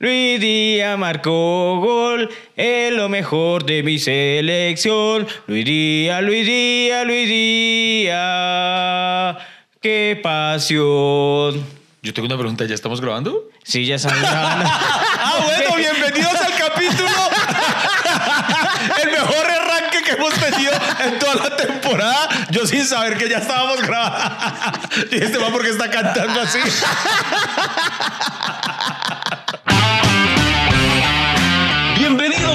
Luis Díaz marcó gol, es lo mejor de mi selección. Luis Díaz, Luis Díaz, Luis Díaz, qué pasión. Yo tengo una pregunta, ¿ya estamos grabando? Sí, ya estamos grabando. ah, bueno, bienvenidos al capítulo. El mejor arranque que hemos tenido en toda la temporada. Yo sin saber que ya estábamos grabando. Y este va porque está cantando así.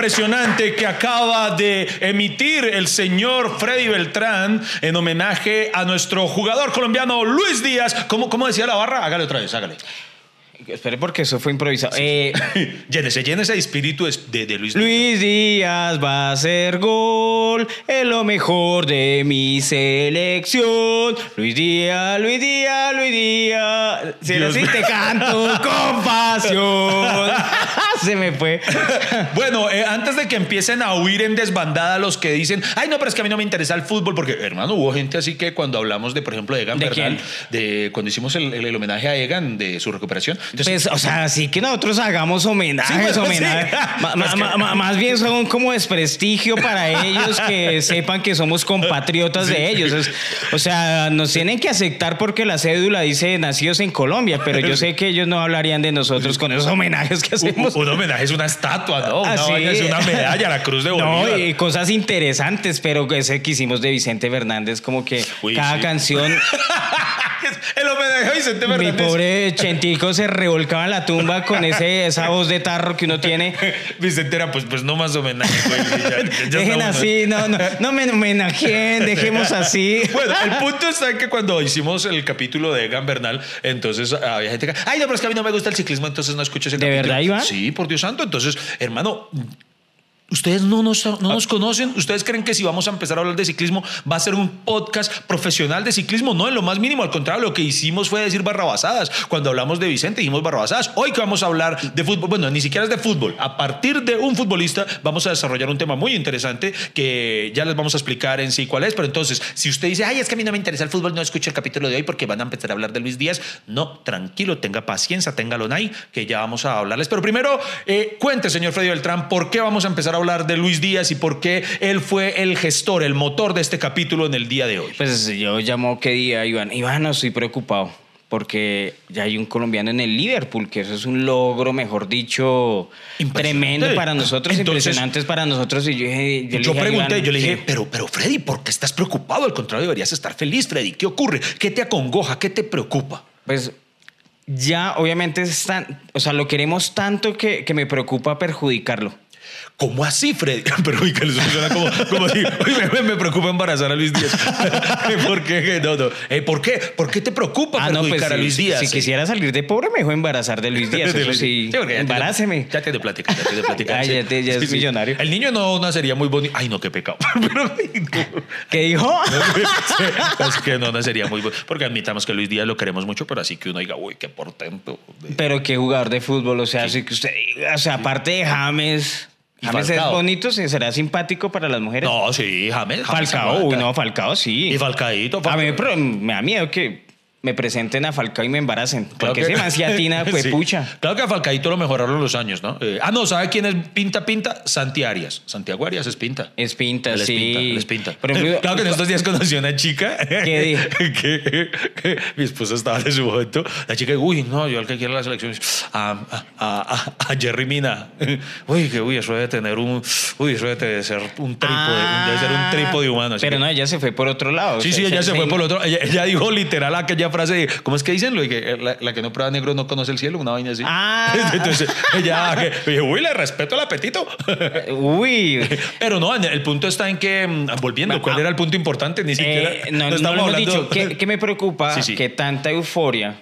impresionante que acaba de emitir el señor Freddy Beltrán en homenaje a nuestro jugador colombiano Luis Díaz. ¿Cómo, cómo decía la barra? Hágale otra vez, hágale. Espere porque eso fue improvisado. Eh, llénese, llénese de espíritu de, de Luis Díaz. Luis Díaz va a hacer gol, es lo mejor de mi selección. Luis Díaz, Luis Díaz, Luis Díaz. Si mío. te canto con pasión. Se me fue. Bueno, eh, antes de que empiecen a huir en desbandada los que dicen, ay, no, pero es que a mí no me interesa el fútbol, porque, hermano, hubo gente así que cuando hablamos de, por ejemplo, de Egan ¿De Bernal, de cuando hicimos el, el- el homenaje a Egan de su recuperación. Entonces, Pues, o sea, sí que nosotros hagamos homenajes, Sí, homenajes. sí. Que- más bien son como desprestigio para ellos que sepan que somos compatriotas de ellos. Es- o sea, nos tienen que aceptar porque la cédula dice nacidos en Colombia, pero yo sé que ellos no hablarían de nosotros con esos homenajes que hacemos. Un homenaje es una estatua, ¿no? Una, Ah, sí. es una medalla, la cruz de No, Bolívar. y cosas interesantes, pero ese que hicimos de Vicente Fernández, como que Uy, cada sí. canción, el homenaje a Vicente mi Fernández. pobre Chentico se revolcaba en la tumba con ese, esa voz de tarro que uno tiene. Vicente era, pues, pues no más homenaje. Dejen así, no, no, no me homenajeen, dejemos así. Bueno, el punto está en que cuando hicimos el capítulo de Egan Bernal, entonces había gente que, ay, no, pero es que a mí no me gusta el ciclismo, entonces no escucho ese ¿De capítulo. verdad, Iván? Sí, por Dios santo. Entonces, hermano, Ustedes no nos, no nos conocen, ustedes creen que si vamos a empezar a hablar de ciclismo va a ser un podcast profesional de ciclismo, no en lo más mínimo, al contrario, lo que hicimos fue decir barrabasadas. Cuando hablamos de Vicente dijimos barrabasadas. Hoy que vamos a hablar de fútbol, bueno, ni siquiera es de fútbol, a partir de un futbolista vamos a desarrollar un tema muy interesante que ya les vamos a explicar en sí cuál es, pero entonces, si usted dice, ay, es que a mí no me interesa el fútbol, no escuche el capítulo de hoy porque van a empezar a hablar de Luis Díaz, no, tranquilo, tenga paciencia, téngalo ahí, que ya vamos a hablarles. Pero primero, eh, cuente, señor Freddy Beltrán, ¿por qué vamos a empezar a hablar de Luis Díaz y por qué él fue el gestor, el motor de este capítulo en el día de hoy? Pues yo llamo qué día, Iván. Iván, no estoy preocupado porque ya hay un colombiano en el Liverpool, que eso es un logro, mejor dicho, tremendo para nosotros, Entonces- impresionante para nosotros. Y yo, Yo, le dije pregunté, Iván, yo le dije, sí. pero, pero Freddy, ¿por qué estás preocupado? Al contrario, deberías estar feliz, Freddy. ¿Qué ocurre? ¿Qué te acongoja? ¿Qué te preocupa? Pues ya obviamente es tan, o sea, lo queremos tanto que, que me preocupa perjudicarlo. ¿Cómo así, Freddy? Pero uy, que eso suena como, como así. Me, me preocupa embarazar a Luis Díaz. ¿Por qué? No, no. Eh, ¿Por qué? ¿Por qué te preocupa Ah, no, pues a Luis Díaz? si quisiera salir de pobre, me dejó embarazar de Luis Díaz. De Luis- sí, embaráceme. Ya tiene plática, ya tiene plática. Ah, sí. ya te- ya es millonario. El niño no nacería muy bonito. Ay, no, qué pecado. Pero. ¿Qué dijo? Es que no nacería muy bonito. Porque admitamos que Luis Díaz lo queremos mucho, pero así que uno diga, uy, qué portento. Pero qué jugador de fútbol, o sea, así que usted o sea, aparte de James, James es Falcao. bonito, será simpático para las mujeres. No, sí, James. James Falcao, uy, no, Falcao sí. Y Falcaíto. A mí pero me da miedo que me presenten a Falcao y me embaracen. Claro porque que- atina, fue Sí. pucha. Claro que a Falcaíto lo mejoraron los años, ¿no? Eh, ah, no, ¿sabe quién es Pinta Pinta? Santi Arias. Santiago Arias es Pinta. Es pinta, Él es sí. pinta, él es pinta. Por ejemplo, claro que en estos días conocí a una chica. ¿Qué dijo? que, que mi esposa estaba de su momento. La chica, uy, no, yo al que quiero la selección a, a, a- a Jerry Mina. Uy, que uy, eso debe tener un. Uy, eso debe ser un trípode. debe ser un trípode humano. Ah, Pero no, ella se fue por otro lado. Sí, o sea, sí, ella se fue por otro. Ella, ella dijo literal aquella frase, de, ¿cómo es que dicen? Lo de que la, la que no prueba negro no conoce el cielo, una vaina así. Ah. Entonces que, dije, uy, le respeto el apetito. Uy. Pero no, el punto está en que, mm, volviendo, ¿cuál Ah. era el punto importante? Ni siquiera. Eh, no, no estamos lo hemos hablando- dicho. ¿Qué, qué me preocupa? Sí, sí. Que tanta euforia,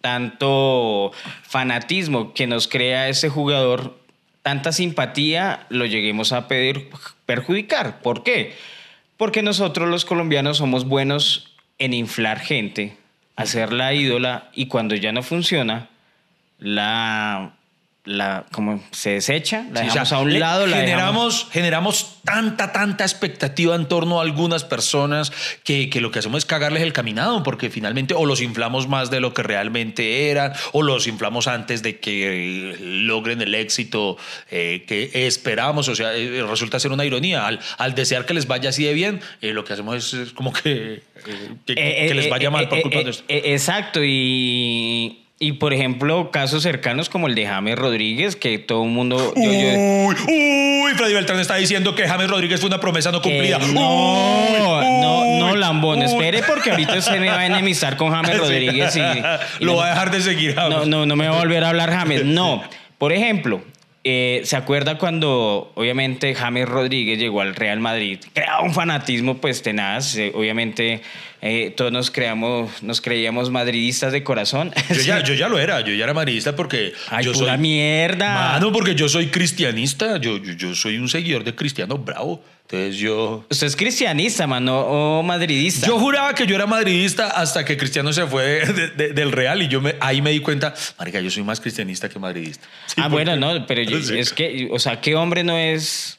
tanto fanatismo que nos crea ese jugador, tanta simpatía, lo lleguemos a pedir perjudicar. ¿Por qué? Porque nosotros los colombianos somos buenos en inflar gente, hacerla ídola y cuando ya no funciona, la la como se desecha, la Sí, o dejamos sea, a un lado, la generamos, generamos tanta, tanta expectativa en torno a algunas personas que, que lo que hacemos es cagarles el caminado, porque finalmente o los inflamos más de lo que realmente eran, o los inflamos antes de que eh, logren el éxito eh, que esperamos. O sea, eh, resulta ser una ironía. Al, al desear que les vaya así de bien, eh, lo que hacemos es, como que, eh, que, Eh, que les eh, vaya eh, mal por eh, culpa eh, de esto. eh, Exacto, y, y por ejemplo, casos cercanos como el de James Rodríguez, que todo el mundo... yo- yo- Uy, uy, Freddy Beltrán está diciendo que James Rodríguez fue una promesa no cumplida. no, Uy, no, no, Lambón, uy. espere porque ahorita se me va a enemistar con James. Rodríguez y, y Lo no- va a dejar de seguir. James. No, no, no me va a volver a hablar James. No. Por ejemplo, eh, ¿se acuerda cuando obviamente James Rodríguez llegó al Real Madrid? Creaba un fanatismo pues tenaz. eh, obviamente eh, todos nos, creamos, nos creíamos madridistas de corazón. Yo ya, yo ya lo era, yo ya era madridista porque Ay, yo pura soy mierda. Mano, porque yo soy cristianista, yo, yo, yo soy un seguidor de Cristiano Bravo. Entonces yo Usted es cristianista, mano, o madridista. yo juraba que yo era madridista hasta que Cristiano se fue de- de- del Real y yo me, ahí me di cuenta, marica, yo soy más cristianista que madridista. Sí, ah, bueno, no, pero yo- Sí. es que, o sea, ¿qué hombre no es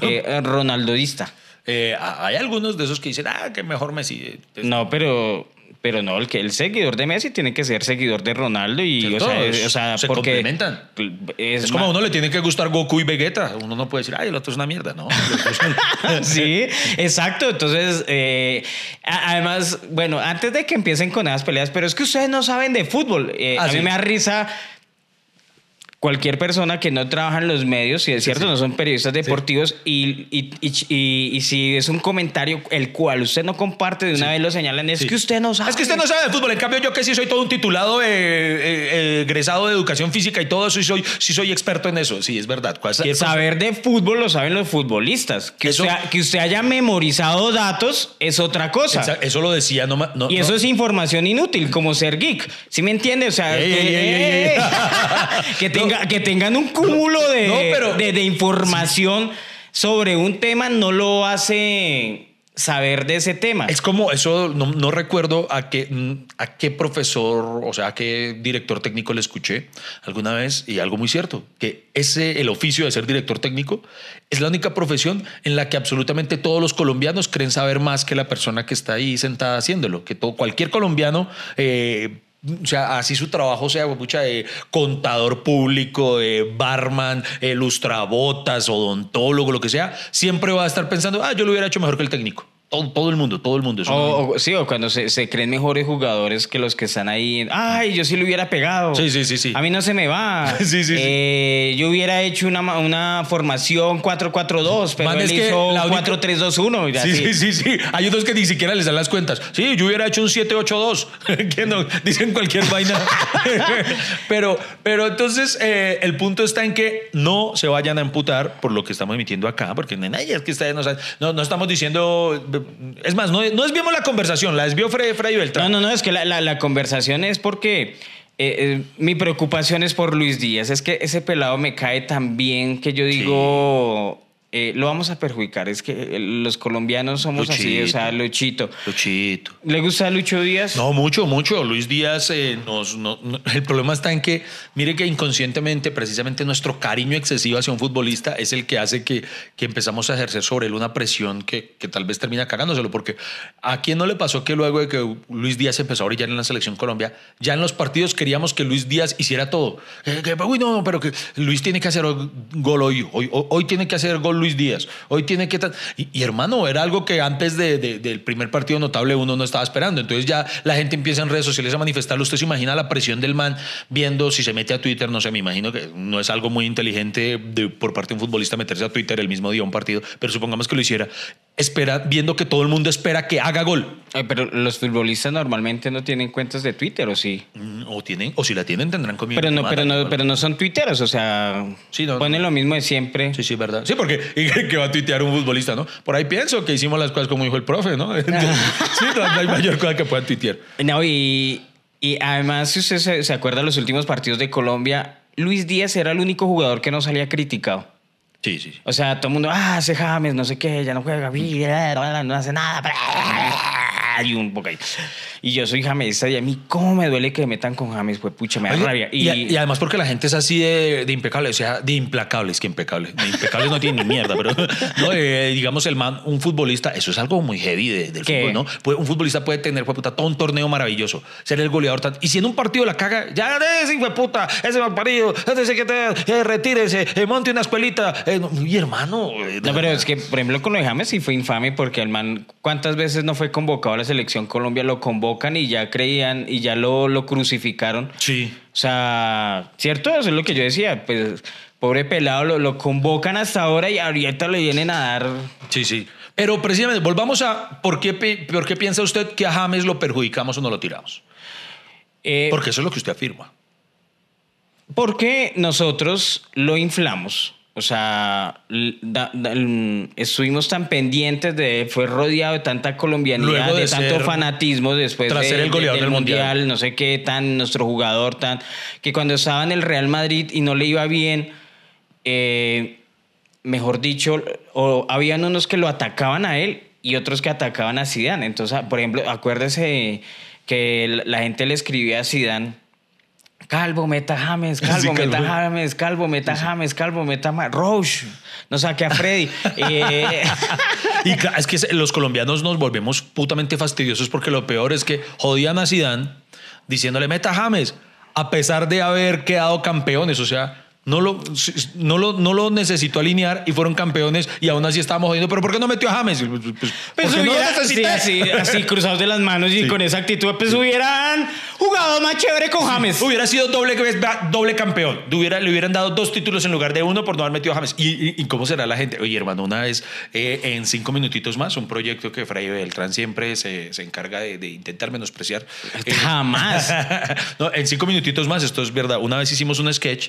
eh, ronaldodista? Eh, hay algunos de esos que dicen, ah, que mejor Messi. No, pero, pero no, el, que, el seguidor de Messi tiene que ser seguidor de Ronaldo y, o sea, es- o sea, Se porque complementan. Es, Es como a uno le tiene que gustar Goku y Vegeta. Uno no puede decir, ay, el otro es una mierda, ¿no? Sí, exacto. Entonces, eh, además, bueno, antes de que empiecen con esas peleas, pero es que ustedes no saben de fútbol. Eh, Ah, a mí sí. me da risa cualquier persona que no trabaja en los medios, si es cierto, no son periodistas deportivos, y, y, y- y- y si es un comentario el cual usted no comparte, de una vez lo señalan, es que usted no sabe. Es que usted no sabe de fútbol. En cambio, yo que sí soy todo un titulado, eh, eh, eh, egresado de educación física y todo eso, y soy, sí soy experto en eso. Sí, es verdad. Cualquier Saber de fútbol lo saben los futbolistas. Que, Eso- usted, que usted haya memorizado datos es otra cosa. Eso lo decía, no, no Y no. eso es información inútil, como ser geek. ¿Sí me entiende? O sea, Ey, que, ey, ey, ey, ey. que tenga- que tengan un cúmulo de, No, pero- de, de información sobre un tema no lo hace saber de ese tema. Es como eso, no, no recuerdo a qué, a qué profesor, o sea, a qué director técnico le escuché alguna vez y algo muy cierto, que ese, el oficio de ser director técnico es la única profesión en la que absolutamente todos los colombianos creen saber más que la persona que está ahí sentada haciéndolo, que todo, cualquier colombiano... eh, o sea, así su trabajo sea mucha de contador público, de barman, eh, lustrabotas, odontólogo, lo que sea, siempre va a estar pensando, ah, yo lo hubiera hecho mejor que el técnico. Todo, todo el mundo, todo el mundo. Eso no- O, sí, o cuando se, se creen mejores jugadores que los que están ahí. Ay, yo sí lo hubiera pegado. Sí, sí, sí, sí. A mí no se me va. Sí, sí, sí. Eh, Yo hubiera hecho una, una formación 4-4-2, pero Man, él hizo única- 4-3-2-1. y Sí, sí, sí, sí. Hay unos que ni siquiera les dan las cuentas. Sí, yo hubiera hecho un 782. que no, dicen cualquier vaina. pero, pero entonces eh, el punto está en que no se vayan a emputar por lo que estamos emitiendo acá, porque es que ustedes no saben. No, no estamos diciendo. Es más, no, no desviamos la conversación, la desvió Freddy, Freddy Beltrán. No, no, no, es que la, la- la conversación es porque eh, eh, mi preocupación es por Luis Díaz. Es que ese pelado me cae tan bien que yo digo, eh, lo vamos a perjudicar. Es que eh, los colombianos somos así, o sea, Luchito. Luchito. ¿Le gusta Lucho Díaz? No, mucho, mucho. Luis Díaz, eh, nos, no- no- el problema está en que, mire que inconscientemente, precisamente nuestro cariño excesivo hacia un futbolista es el que hace que, que empezamos a ejercer sobre él una presión que, que tal vez termina cagándoselo, porque a quién no le pasó que luego de que Luis Díaz empezó a brillar en la selección Colombia, ya en los partidos queríamos que Luis Díaz hiciera todo. Que, uy, no, pero que Luis tiene que hacer gol hoy, hoy, hoy tiene que hacer gol Luis Díaz, hoy tiene que... Y, y, hermano, era algo que antes de- de- del primer partido notable uno no estaba esperando. Entonces ya la gente empieza en redes sociales a manifestarlo. Usted se imagina la presión del man viendo si se mete a Twitter, no sé, me imagino que no es algo muy inteligente por parte de un futbolista meterse a Twitter el mismo día un partido, pero supongamos que lo hiciera. Espera, viendo que todo el mundo espera que haga gol. Ay, pero los futbolistas normalmente no tienen cuentas de Twitter, ¿o sí? Mm, O tienen, o si la tienen, tendrán comida. Pero no, pero no, pero no son tuiteros, o sea, Sí, no, ponen no. lo mismo de siempre. Sí, sí, verdad. Sí, porque ¿y qué va a tuitear un futbolista, ¿no? Por ahí pienso que hicimos las cosas como dijo el profe, ¿no? sí, no, no hay mayor cosa que puedan tuitear. No, y, y además, si usted se, se acuerda de los últimos partidos de Colombia, Luis Díaz era el único jugador que no salía criticado. Sí, sí. O sea, todo el mundo, ah, ese James, no sé qué, ya no juega, no hace nada. y un poco ahí. Y yo soy jamesista y a mí, ¿cómo me duele que me metan con James? Pues pucha, me da Oye, rabia. Y, y además porque la gente es así de, de impecable, o sea, de implacable, es que impecable. De impecable no tiene ni mierda, pero no, eh, digamos el man, un futbolista, eso es algo muy heavy de- del ¿Qué? fútbol, ¿no? Puede- un futbolista puede tener, fue puta, todo un torneo maravilloso, ser el goleador tan- y si en un partido la caga, ya ese hijo de puta, ese mal parido, ese que te eh, retírese, eh, monte una escuelita, eh, no, y hermano. eh, No, pero es que, por ejemplo, con lo de James sí fue infame porque el man, ¿cuántas veces no fue convocado a la selección Colombia? Lo y ya creían y ya lo, lo crucificaron. Sí. O sea, ¿cierto? Eso es lo que yo decía. Pues, pobre pelado, lo, lo convocan hasta ahora y ahorita le vienen a dar. Sí, sí. Pero precisamente, volvamos a por qué, por qué piensa usted que a James lo perjudicamos o no lo tiramos. Eh, Porque eso es lo que usted afirma. Porque nosotros lo inflamos. O sea, da- da- estuvimos tan pendientes de, fue rodeado de tanta colombianidad, Luego de de, tanto fanatismo después tras de- ser el de- goleador del Mundial. no sé qué, tan nuestro jugador, tan que cuando estaba en el Real Madrid y no le iba bien, eh, mejor dicho, o habían unos que lo atacaban a él y otros que atacaban a Zidane. Entonces, por ejemplo, acuérdese que la- la gente le escribía a Zidane Calvo, meta James, Calvo, Sí, meta Calvo. James, Calvo, meta James, Calvo, meta Roche. No saque a Freddy. Eh, Y es que los colombianos nos volvemos putamente fastidiosos porque lo peor es que jodían a Zidane diciéndole meta James a pesar de haber quedado campeones, o sea, no lo, no lo, no lo necesitó alinear y fueron campeones y aún así estábamos jodiendo, pero ¿por qué no metió a James? Pues, pues, pues porque no lo hubiera- necesité. sí, así, así cruzados de las manos y con esa actitud, pues hubieran jugado más chévere con James. Hubiera sido doble, doble campeón. Le, hubiera- le hubieran dado dos títulos en lugar de uno por no haber metido a James. ¿Y, y- y cómo será la gente? Oye, hermano, una vez eh, en cinco minutitos más, un proyecto que Fray Beltrán siempre se, se encarga de, de intentar menospreciar. Eh, Jamás. no, en cinco minutitos más, esto es verdad. Una vez hicimos un sketch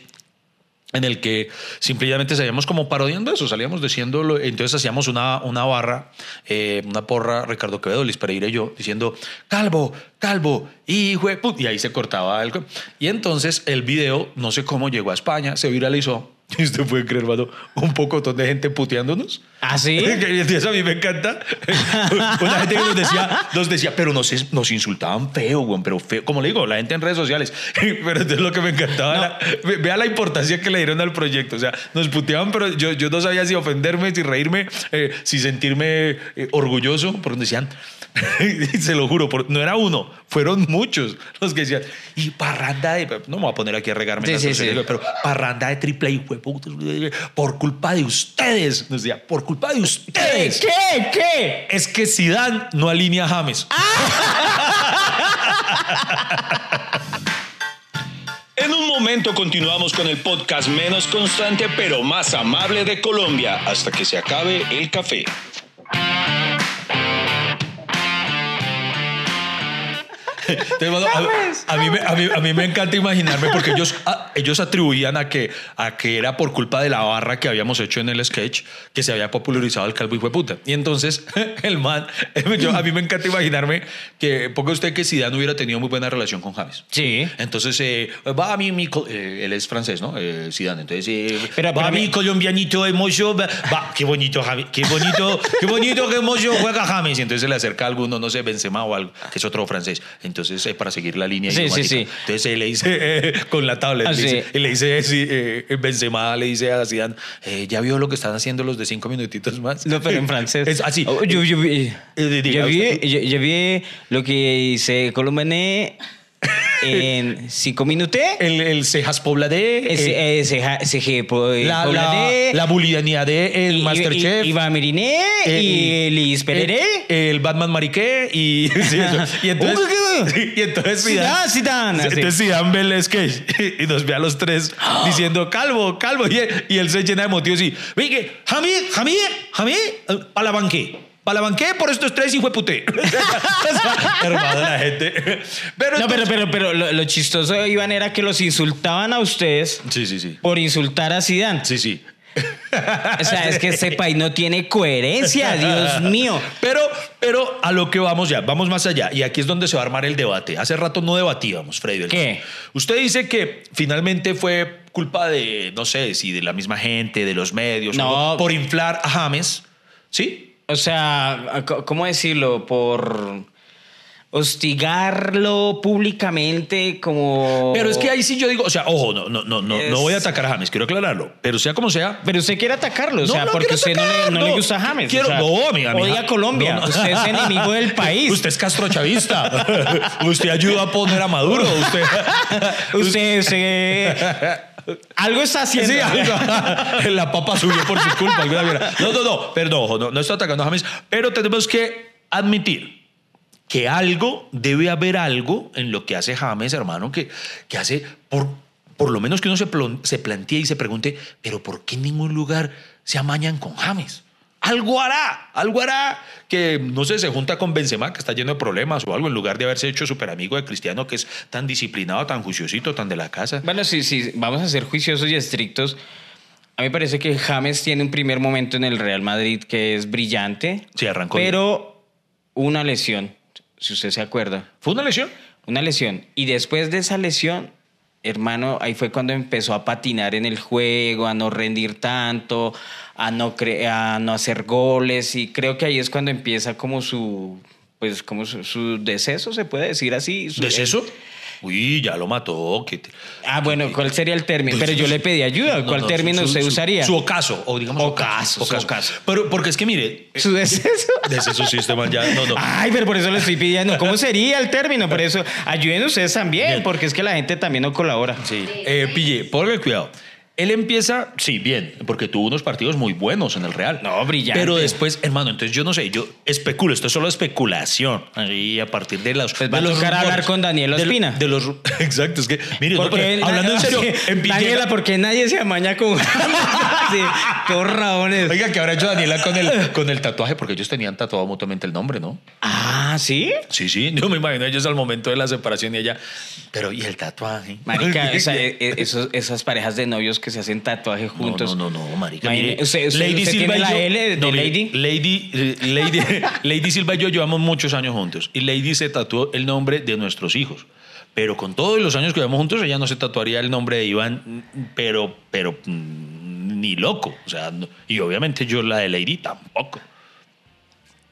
en el que simplemente salíamos como parodiando eso, salíamos diciéndolo, entonces hacíamos una, una barra, eh, una porra, Ricardo Quevedo, Luis Pereira yo, diciendo, calvo, calvo, hijo de put-". y ahí se cortaba algo. Y entonces el video, no sé cómo llegó a España, se viralizó, y usted puede creer, hermano, un poco de gente puteándonos. ¿Ah, sí? Entonces a mí me encanta. Una gente que nos decía, nos decía, pero nos, nos insultaban feo, güey, pero feo. Como le digo, la gente en redes sociales. Pero entonces lo que me encantaba era, ve- vea la importancia que le dieron al proyecto. O sea, nos puteaban, pero yo, yo no sabía si ofenderme, si reírme, eh, si sentirme eh, orgulloso, porque decían, se lo juro, por- no era uno, fueron muchos los que decían, y parranda de, no me voy a poner aquí a regarme, Sí, sí, pero parranda de triple y por culpa de ustedes, nos decía, por culpa de ustedes. ¿Qué? ¿Qué? Es que Zidane no alinea a James. En un momento continuamos con el podcast menos constante pero más amable de Colombia hasta que se acabe el café. A, a mí me, a, mí, a mí me encanta imaginarme porque ellos, a- ellos atribuían a que, a que era por culpa de la barra que habíamos hecho en el sketch que se había popularizado el calvo y fue puta. Y entonces el man, yo, a mí me encanta imaginarme que ponga usted que Zidane hubiera tenido muy buena relación con James. Sí. Entonces, eh, va a mí, mi, eh, él es francés, ¿no? Eh, Zidane. Entonces, eh, Pero- va pero a mi mi- colombianito hermoso, va, va, qué bonito, qué bonito, qué bonito, hermoso juega James. Y entonces se le acerca a alguno, no sé, Benzema o algo, que es otro francés. Entonces, eh, para seguir la línea Sí, sí, idiomática. sí. Entonces, eh, le dice eh, con la tablet, Ah, le dice, y le dice, eh, Benzema le dice a Zidane, eh, ¿ya vio lo que están haciendo los de cinco minutitos más? No, pero en francés. Es así. Oh, yo, yo vi, Eh, yo vi, yo- vi lo que hice Colombiané en cinco minutos. El, el cejas pobladé, Ese- eh, ese ja- ese je- po- la, la, pobladé, la bulidanía de el y- Masterchef. y- Iván Miriné Eh, y Liz Pereré. eh, El Batman Mariqué y, sí, y entonces, Uh, ¿qué- qué? sí, y entonces Zidane, Zidane, entonces Zidane ve el sketch y nos ve a los tres diciendo calvo, calvo y, y él se llena de motivos y venga, Jamí, Jamí, Jamí, para la banqué. Para la banqué por estos tres y fue puté. Hermano, la gente. Pero No, pero, entonces- pero, pero lo, lo chistoso, Iván, era que los insultaban a ustedes Sí, sí, sí. por insultar a Zidane. Sí, sí. O sea, es que este país no tiene coherencia, Dios mío. Pero, pero a lo que vamos ya, vamos más allá. Y aquí es donde se va a armar el debate. Hace rato no debatíamos, Freddy. ¿Qué? Usted dice que finalmente fue culpa de, no sé, si de la misma gente, de los medios, No. por inflar a James. ¿Sí? O sea, ¿cómo decirlo? Por. hostigarlo públicamente como... Pero es que ahí sí yo digo, o sea, ojo, no, no, no, no, Es- no voy a atacar a James, quiero aclararlo. Pero sea como sea, Pero usted quiere atacarlo, o sea, no porque usted no le, no le gusta James. Quiero- o sea, no, amiga, Odia a Colombia, No, no. usted es enemigo del país. usted es castrochavista. usted ayuda a poner a Maduro. Usted, Usted, usted- algo está haciendo. Sí, algo. la papa subió por su culpa. No, no, no, perdón, no, no estoy atacando a James, pero tenemos que admitir que algo, debe haber algo en lo que hace James, hermano, que, que hace, por, por lo menos que uno se, plon- se plantee y se pregunte, pero ¿por qué en ningún lugar se amañan con James? Algo hará, algo hará que, no sé, se junta con Benzema, que está lleno de problemas o algo, en lugar de haberse hecho súper amigo de Cristiano, que es tan disciplinado, tan juiciosito, tan de la casa. Bueno, sí, sí, vamos a ser juiciosos y estrictos. A mí me parece que James tiene un primer momento en el Real Madrid que es brillante. Sí, arrancó Pero una lesión, si usted se acuerda. ¿Fue una lesión? Una lesión. Y después de esa lesión, hermano, ahí fue cuando empezó a patinar en el juego, a no rendir tanto, a no, cre- a no hacer goles. Y creo que ahí es cuando empieza como su, pues como su, su deceso, se puede decir así. Su- ¿Deceso? Uy, ya lo mató. que te- Ah, bueno, ¿cuál sería el término? Pero yo le pedí ayuda. ¿Cuál no, término su- usted su- usaría? Su ocaso, o digamos Ocaso, su ocaso. Pero porque es que mire, ¿Su deceso? deceso sí, man ya, no, no. Ay, pero por eso le estoy pidiendo. ¿Cómo sería el término? Por eso, ayuden ustedes también, Bien. porque es que la gente también no colabora. Sí. Eh, pille, ponle cuidado. Él empieza, sí, bien, porque tuvo unos partidos muy buenos en el Real. No, brillante. Pero después, hermano, entonces yo no sé, yo especulo, esto es solo especulación. Ahí a partir de los. Pues va a tocar hablar con Daniel Ospina. De, los. Exacto, es que, mire, no, Porque pero hablando en serio, en Daniela, ¿por qué nadie se amaña con sí, todos rabones. Oiga, que habrá hecho Daniela con el, con el tatuaje, porque ellos tenían tatuado mutuamente el nombre, ¿no? Ah, ¿sí? Sí, sí, yo me imagino ellos al momento de la separación y ella, pero ¿y el tatuaje? Marica, e- e- esos- esas parejas de novios que se hacen tatuaje juntos. No, no, no, no, marica. Mire, ¿usted- usted- usted tiene la L de no, Lady? Lady, eh, Lady, Lady Silva y yo llevamos muchos años juntos y Lady se tatuó el nombre de nuestros hijos. Pero con todos los años que llevamos juntos, ella no se tatuaría el nombre de Iván, pero, pero mm, ni loco. O sea, no- y obviamente yo la de Lady tampoco.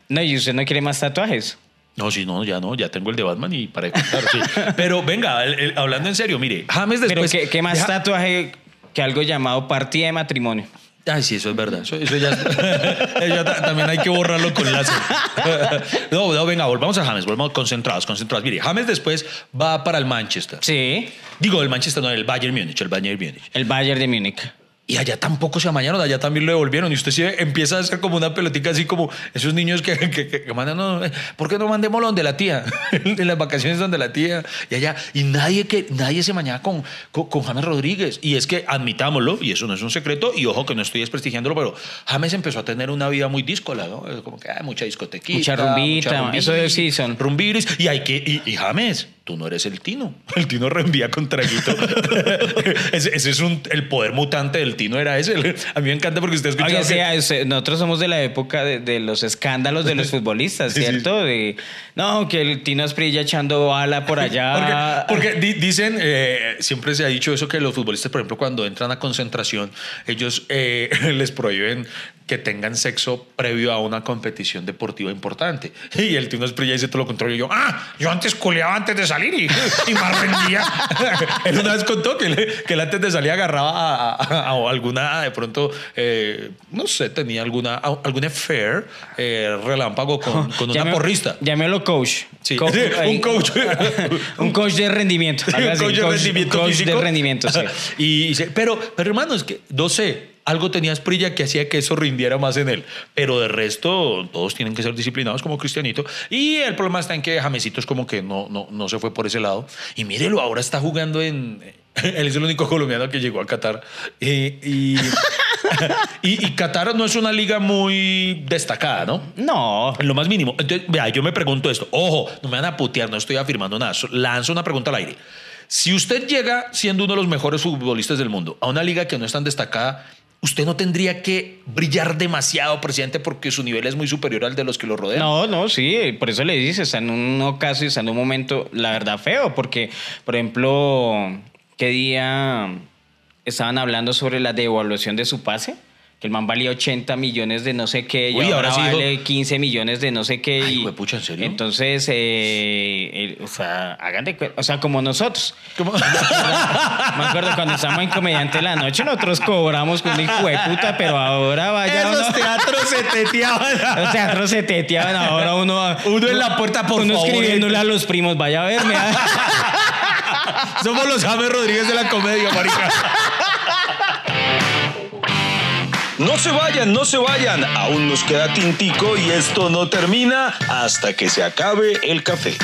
No, y usted no quiere más tatuajes. No, sí, no, ya no, ya tengo el de Batman y para contar, sí. Pero venga, el- el- hablando en serio, mire, James Pero después... ¿qué, qué más deja- tatuaje que algo llamado partida de matrimonio? Ay, sí, eso es verdad. Eso, eso ya, ya ta- también hay que borrarlo con láser. No, no, venga, volvamos a James, volvamos concentrados, concentrados. Mire, James después va para el Manchester. Sí, Digo, el Manchester, no, el Bayern Múnich, el Bayern Múnich. el Bayern de Múnich. Y allá tampoco se amañaron, allá también lo devolvieron. Y usted sí empieza a hacer como una pelotica así como esos niños que, que, que- que mandan, no, eh, ¿por qué no mandémoslo donde la tía? en las vacaciones donde la tía. Y allá. Y nadie, que, nadie se mañaba con, con, con James Rodríguez. Y es que admitámoslo, y eso no es un secreto, y ojo que no estoy desprestigiándolo, pero James empezó a tener una vida muy díscola, ¿no? Como que hay mucha discotequita. Mucha rumbita, eso de- sí son. Rumbiris. Y hay que, y, y James, tú no eres el Tino. El Tino reenvía con traguito. ese, ese es un, el poder mutante del Tino era ese. A mí me encanta porque usted escucha. Usted- nosotros somos de la época de, de los escándalos de los futbolistas, Sí, sí. ¿cierto? De, no, que el Tino Asprilla echando bala por allá. Porque, porque di- dicen, eh, siempre se ha dicho eso, que los futbolistas, por ejemplo, cuando entran a concentración, ellos eh, les prohíben que tengan sexo previo a una competición deportiva importante. Y el Tino Esprilla dice todo lo contrario. Yo, ah, yo antes coleaba antes de salir y, y más rendía. él una vez contó que, él- que él antes de salir agarraba a, a- a alguna, de pronto, eh, no sé, tenía alguna, algún affair eh, relámpago con, con una porrista. Llámelo coach. Sí, Co- sí, un coach. un coach de rendimiento. Sí, un coach de rendimiento un coach físico. de rendimiento, sí. y, y se- pero, pero hermano, es que no sé, algo tenía Esprilla que hacía que eso rindiera más en él. Pero de resto, todos tienen que ser disciplinados como Cristianito. Y el problema está en que Jamesito es como que no, no, no se fue por ese lado. Y mírelo, ahora está jugando en. Él es el único colombiano que llegó a Qatar. Y, y, y- y Qatar no es una liga muy destacada, ¿no? No. En lo más mínimo. Entonces, vea, yo me pregunto esto. Ojo, no me van a putear, no estoy afirmando nada. Lanzo una pregunta al aire. Si usted llega siendo uno de los mejores futbolistas del mundo a una liga que no es tan destacada, usted no tendría que brillar demasiado, presidente, porque su nivel es muy superior al de los que lo rodean. No, no, sí, por eso le dice, está en un ocaso y está en un momento, la verdad, feo, porque, por ejemplo, ¿qué día estaban hablando sobre la devaluación de su pase? Que el man valía 80 millones de no sé qué, y Uy, ahora, ahora sí dijo- vale 15 millones de no sé qué. Ay, y, huepucha, ¿en serio? Entonces, eh, el- o sea, hagan de cu- o sea, como nosotros. ¿Cómo? Me acuerdo cuando estábamos en Comediante de la Noche, nosotros cobramos con un hijo de puta, pero ahora vaya Esos uno- teatros se teteaban. Los teatros se teteaban, ahora uno... Uno en la puerta, por uno favor, escribiéndole entre. a los primos, vaya a verme. Somos los James Rodríguez de la comedia, marica. No se vayan, no se vayan. Aún nos queda tintico y esto no termina hasta que se acabe el café.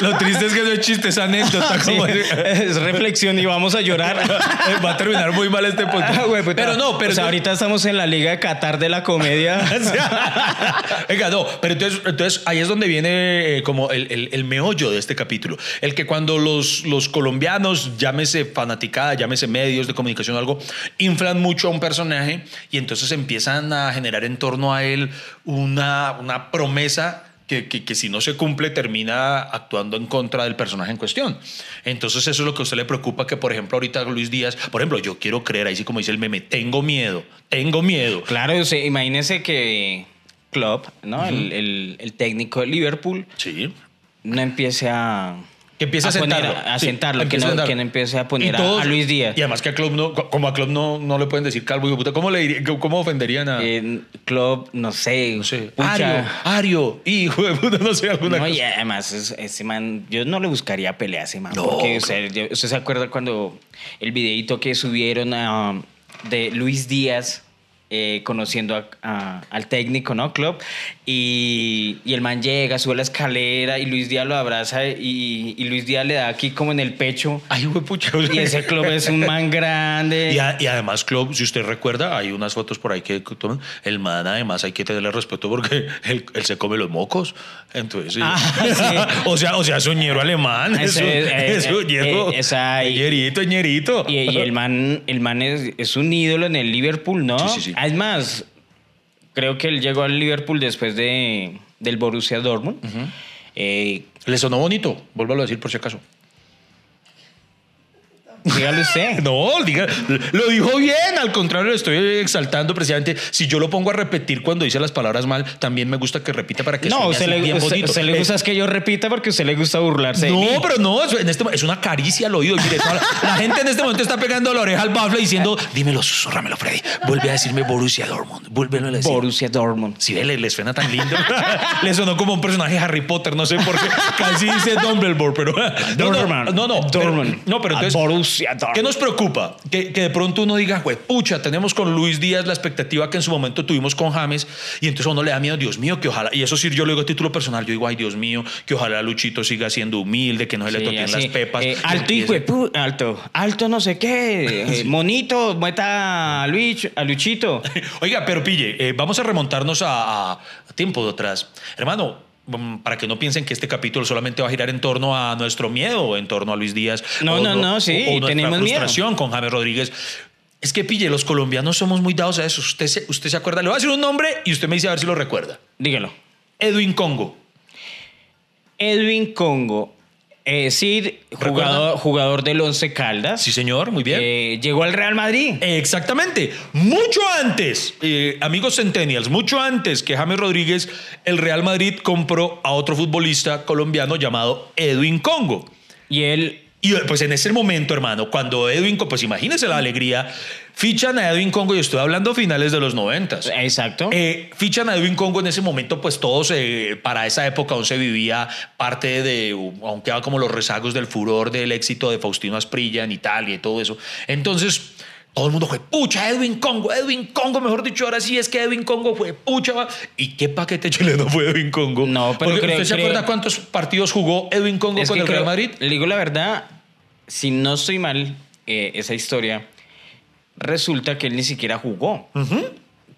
Lo triste es que no es chiste, es anécdota. Sí, como- es reflexión y vamos a llorar. Va a terminar muy mal este podcast. Ah, puta. pero no, pero O sea, no- ahorita estamos en la Liga de Qatar de la comedia. Venga, no, pero entonces, entonces ahí es donde viene eh, como el, el- el meollo de este capítulo. El que cuando los, los colombianos, llámese fanaticada, llámese medios de comunicación o algo, inflan mucho a un personaje y entonces empiezan a generar en torno a él una, una promesa. Que, que- que si no se cumple termina actuando en contra del personaje en cuestión. Entonces eso es lo que a usted le preocupa que, por ejemplo, ahorita Luis Díaz, por ejemplo, yo quiero creer, ahí sí como dice el meme, tengo miedo, tengo miedo. claro, imagínese que Klopp, ¿no? el, el- el técnico de Liverpool, Sí. no empiece a... Que empiece a, poner- sentarlo. a Sí, sentarlo, que empiece no, a sentarlo. que no empiece a Y poner a, todos- a Luis Díaz. Y además que a Club no, como a Club no, no le pueden decir calvo, de puta, ¿cómo le diría, cómo ofenderían a Eh, Klopp, no sé. no sé. Ario, Ario, hijo de puta, no sé, alguna No, cosa. y además, es- ese man, yo no le buscaría pelea a ese man. No, porque, o sea, usted se acuerda cuando el videito que subieron a- de Luis Díaz eh, conociendo a- a- al técnico, ¿no? Club. Y, y el man llega, sube la escalera y Luis Díaz lo abraza y, y Luis Díaz le da aquí como en el pecho. Ay, pucha. Y ese club es un man grande. Y, a- y además, Club, si usted recuerda, hay unas fotos por ahí que toman. El man, además, hay que tenerle respeto porque él, él se come los mocos. Entonces, sí. Ah, sí. o sea, o sea, es un ñero alemán. Es un, Ese, eh, es un eh, ñero. eh, esa- ñerito, ñerito. Y, y el man, el man es, es un ídolo en el Liverpool, ¿no? Sí, sí, sí. Además, creo que él llegó al Liverpool después de, del Borussia Dortmund. Eh, Le sonó bonito, vuélvalo a decir por si acaso. Dígale usted. No, diga, lo dijo bien, al contrario, lo estoy exaltando precisamente. Si yo lo pongo a repetir cuando dice las palabras mal, también me gusta que repita para que No, así le, bien usted- bonito. usted le Eh, gusta es que yo repita porque a usted le gusta burlarse de mí. no, pero no, en este, es una caricia al oído. Mire, toda la, la gente en este momento está pegando la oreja al bafle diciendo, dímelo, susurrámelo, Freddy. Vuelve a decirme Borussia Dortmund. Vuélvelo a decir. Borussia Dortmund. Si le, le suena tan lindo. le sonó como un personaje de Harry Potter, no sé por qué. Casi dice Dumbledore, pero. No, no, Dortmund. no, no. pero- no, pero entonces. Borussia Dortmund. ¿Qué nos preocupa? Que, que de pronto uno diga, güey, pucha, tenemos con Luis Díaz la expectativa que en su momento tuvimos con James, y entonces a uno le da miedo, Dios mío, que ojalá, y eso sí, yo lo digo a título personal, yo digo, ay, Dios mío, que ojalá Luchito siga siendo humilde, que no se le toquen así, las pepas. eh, alto hijo de alto, alto no sé qué, eh, monito, mueta a, Luis, a Luchito. Oiga, pero pille, eh, vamos a remontarnos a, a tiempo de atrás. Hermano, para que no piensen que este capítulo solamente va a girar en torno a nuestro miedo, en torno a Luis Díaz. No, o no, no, sí, o nuestra tenemos miedo. frustración con James Rodríguez. Es que pille, los colombianos somos muy dados a eso. Usted se, usted se acuerda, le voy a decir un nombre y usted me dice a ver si lo recuerda. Dígalo. Edwin Congo. Edwin Congo, eh, sí, ¿Recuerda? jugador, jugador del Once Caldas. Sí, señor, muy bien. Eh, llegó al Real Madrid. Exactamente. Mucho antes, eh, amigos Centennials, mucho antes que James Rodríguez, el Real Madrid compró a otro futbolista colombiano llamado Edwin Congo. Y él, Y pues en ese momento, hermano, cuando Edwin, pues imagínense la alegría, fichan a Edwin Congo, y estoy hablando finales de los noventas. exacto. Eh, fichan a Edwin Congo en ese momento, pues todos, eh, para esa época aún se vivía parte de, aunque era como los rezagos del furor del éxito de Faustino Asprilla en Italia y todo eso. Entonces, todo el mundo fue, pucha, Edwin Congo, Edwin Congo, mejor dicho, ahora sí es que Edwin Congo fue, pucha. va". ¿Y qué paquete chileno fue Edwin Congo? No, pero Porque creo- ¿Usted se acuerda cuántos partidos jugó Edwin Congo con el Real Madrid? Le digo la verdad, si no estoy mal, eh, esa historia, resulta que él ni siquiera jugó.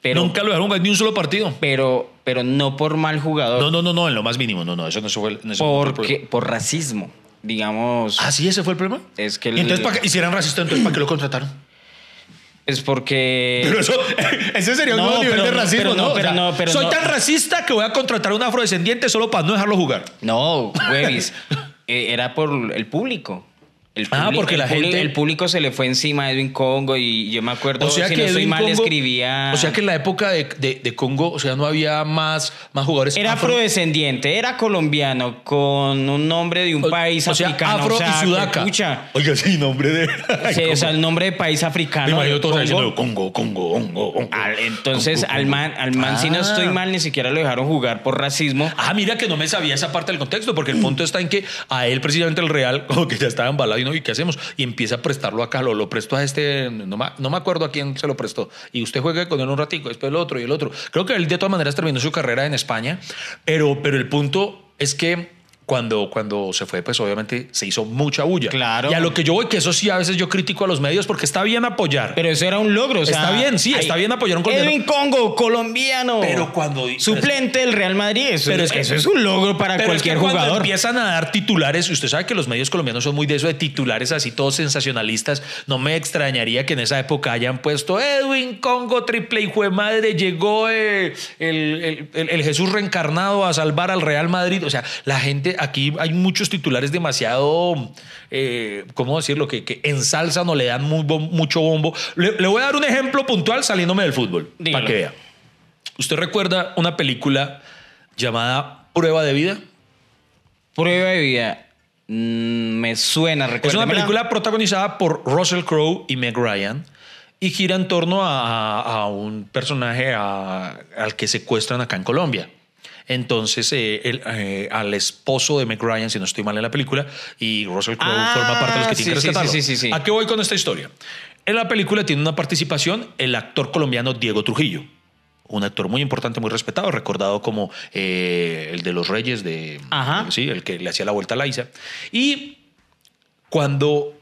pero, Nunca lo dejaron jugar ni un solo partido. pero, pero no por mal jugador, No, no, no, no, en lo más mínimo, no, no, eso no fue, el- no, eso no fue el porque, problema. por racismo. Digamos, ¿Ah, sí, ese fue el problema? es que Y entonces, ¿para qué? Y si eran racistas, entonces, ¿para qué lo contrataron? es porque... Pero eso, ese sería un No, nuevo nivel pero de racismo, pero no, ¿no? O pero sea, no, pero soy tan racista que voy a contratar a un afrodescendiente solo para no dejarlo jugar. No, huevis. Eh, era por el público. El Ah, porque la gente- El público se le fue encima a Edwin Congo y yo me acuerdo, O sea si que no estoy Edwin mal, Congo- escribía... O sea que en la época de, de- de Congo, o sea, no había más, más jugadores. Era afro- afrodescendiente, era colombiano, con un nombre de un o- país o sea, africano. afro o sea, y sudaca. Escucha, Oiga, sí, nombre de. sí, o sea, el nombre de país Me africano. imagino todos diciendo Congo, Congo, Congo, Congo. Al- entonces, Congo, al man, al man si no estoy Ah. mal, ni siquiera lo dejaron jugar por racismo. Ah, mira que no me sabía esa parte del contexto, porque el punto está en que a él precisamente el Real, como que ya estaba embalado y ¿y qué hacemos? Y empieza a prestarlo acá, lo, lo prestó a este, no me, no me acuerdo a quién se lo prestó. Y usted juega con él un ratico, después el otro y el otro. Creo que él de todas maneras terminó su carrera en España, pero, pero el punto es que cuando, cuando se fue, pues obviamente se hizo mucha bulla. Claro. Y a lo que yo voy, que eso sí a veces yo critico a los medios porque está bien apoyar. Pero eso era un logro. o sea, Está bien, sí, está bien apoyar a un colombiano. Edwin Congo, colombiano. Pero cuando- Suplente del Real Madrid. Eso, Pero es, eso es un logro para Pero es que cualquier cuando jugador. empiezan a dar titulares, y usted sabe que los medios colombianos son muy de eso de titulares así todos sensacionalistas. No me extrañaría que en esa época hayan puesto Edwin Congo triple hijo de madre, llegó eh, el, el- el- el Jesús reencarnado a salvar al Real Madrid. O sea, la gente aquí hay muchos titulares demasiado, eh, ¿cómo decirlo? Que, que ensalzan o le dan muy mucho bombo. Le, le voy a dar un ejemplo puntual saliéndome del fútbol Dígalo. para que vea. ¿Usted recuerda una película llamada Prueba de Vida? Prueba de vida. Mm, me suena, Es una película protagonizada por Russell Crowe y Meg Ryan y gira en torno a, a- a un personaje a- al que secuestran acá en Colombia. Entonces, eh, el, eh, al esposo de Meg Ryan, si no estoy mal en la película, y Russell Crowe Ah, forma parte de los que tienen que sí, sí, rescatarlo. sí, sí, sí. ¿A qué voy con esta historia? En la película tiene una participación el actor colombiano Diego Trujillo. Un actor muy importante, muy respetado, recordado como eh, el de los Reyes de. Ajá. Sí, el que le hacía la vuelta a Laisa. Y cuando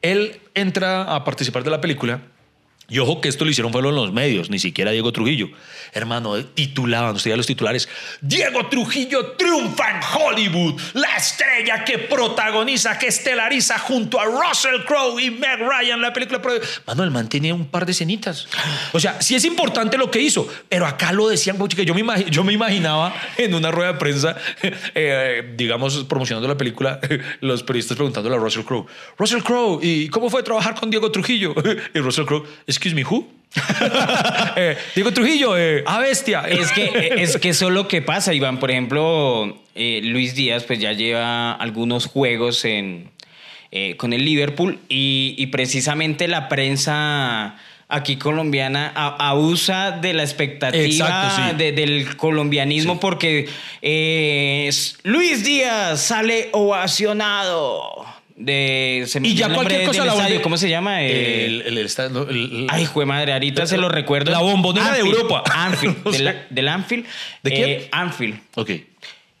él entra a participar de la película, y ojo que esto lo hicieron fueron los medios, ni siquiera Diego Trujillo. Hermano, titulaban, usted los titulares, Diego Trujillo triunfa en Hollywood, la estrella que protagoniza, que estelariza junto a Russell Crowe y Meg Ryan la película. Mano, el man tenía un par de cenitas. O sea, sí es importante lo que hizo, pero acá lo decían, que yo me, yo me imaginaba en una rueda de prensa, eh, digamos, promocionando la película, los periodistas preguntándole a Russell Crowe, Russell Crowe, ¿y cómo fue trabajar con Diego Trujillo? Y Russell Crowe, excuse me, who? Eh, Diego Trujillo, eh, a bestia. Es que, es que eso es lo que pasa, Iván. Por ejemplo, eh, Luis Díaz pues ya lleva algunos juegos en, eh, con el Liverpool y, y precisamente la prensa aquí colombiana abusa de la expectativa Exacto, sí. de- del colombianismo porque eh, Luis Díaz sale ovacionado. De, se y ya cualquier cosa del la estadio, ¿Cómo se llama? Eh, El, el- el estadio- el- el- Ay, jue madre, ahorita se lo recuerdo. La bombonera de Anfield, Europa. Anfield, de sea, la- del Anfield. ¿De quién? Eh, Anfield. Ok.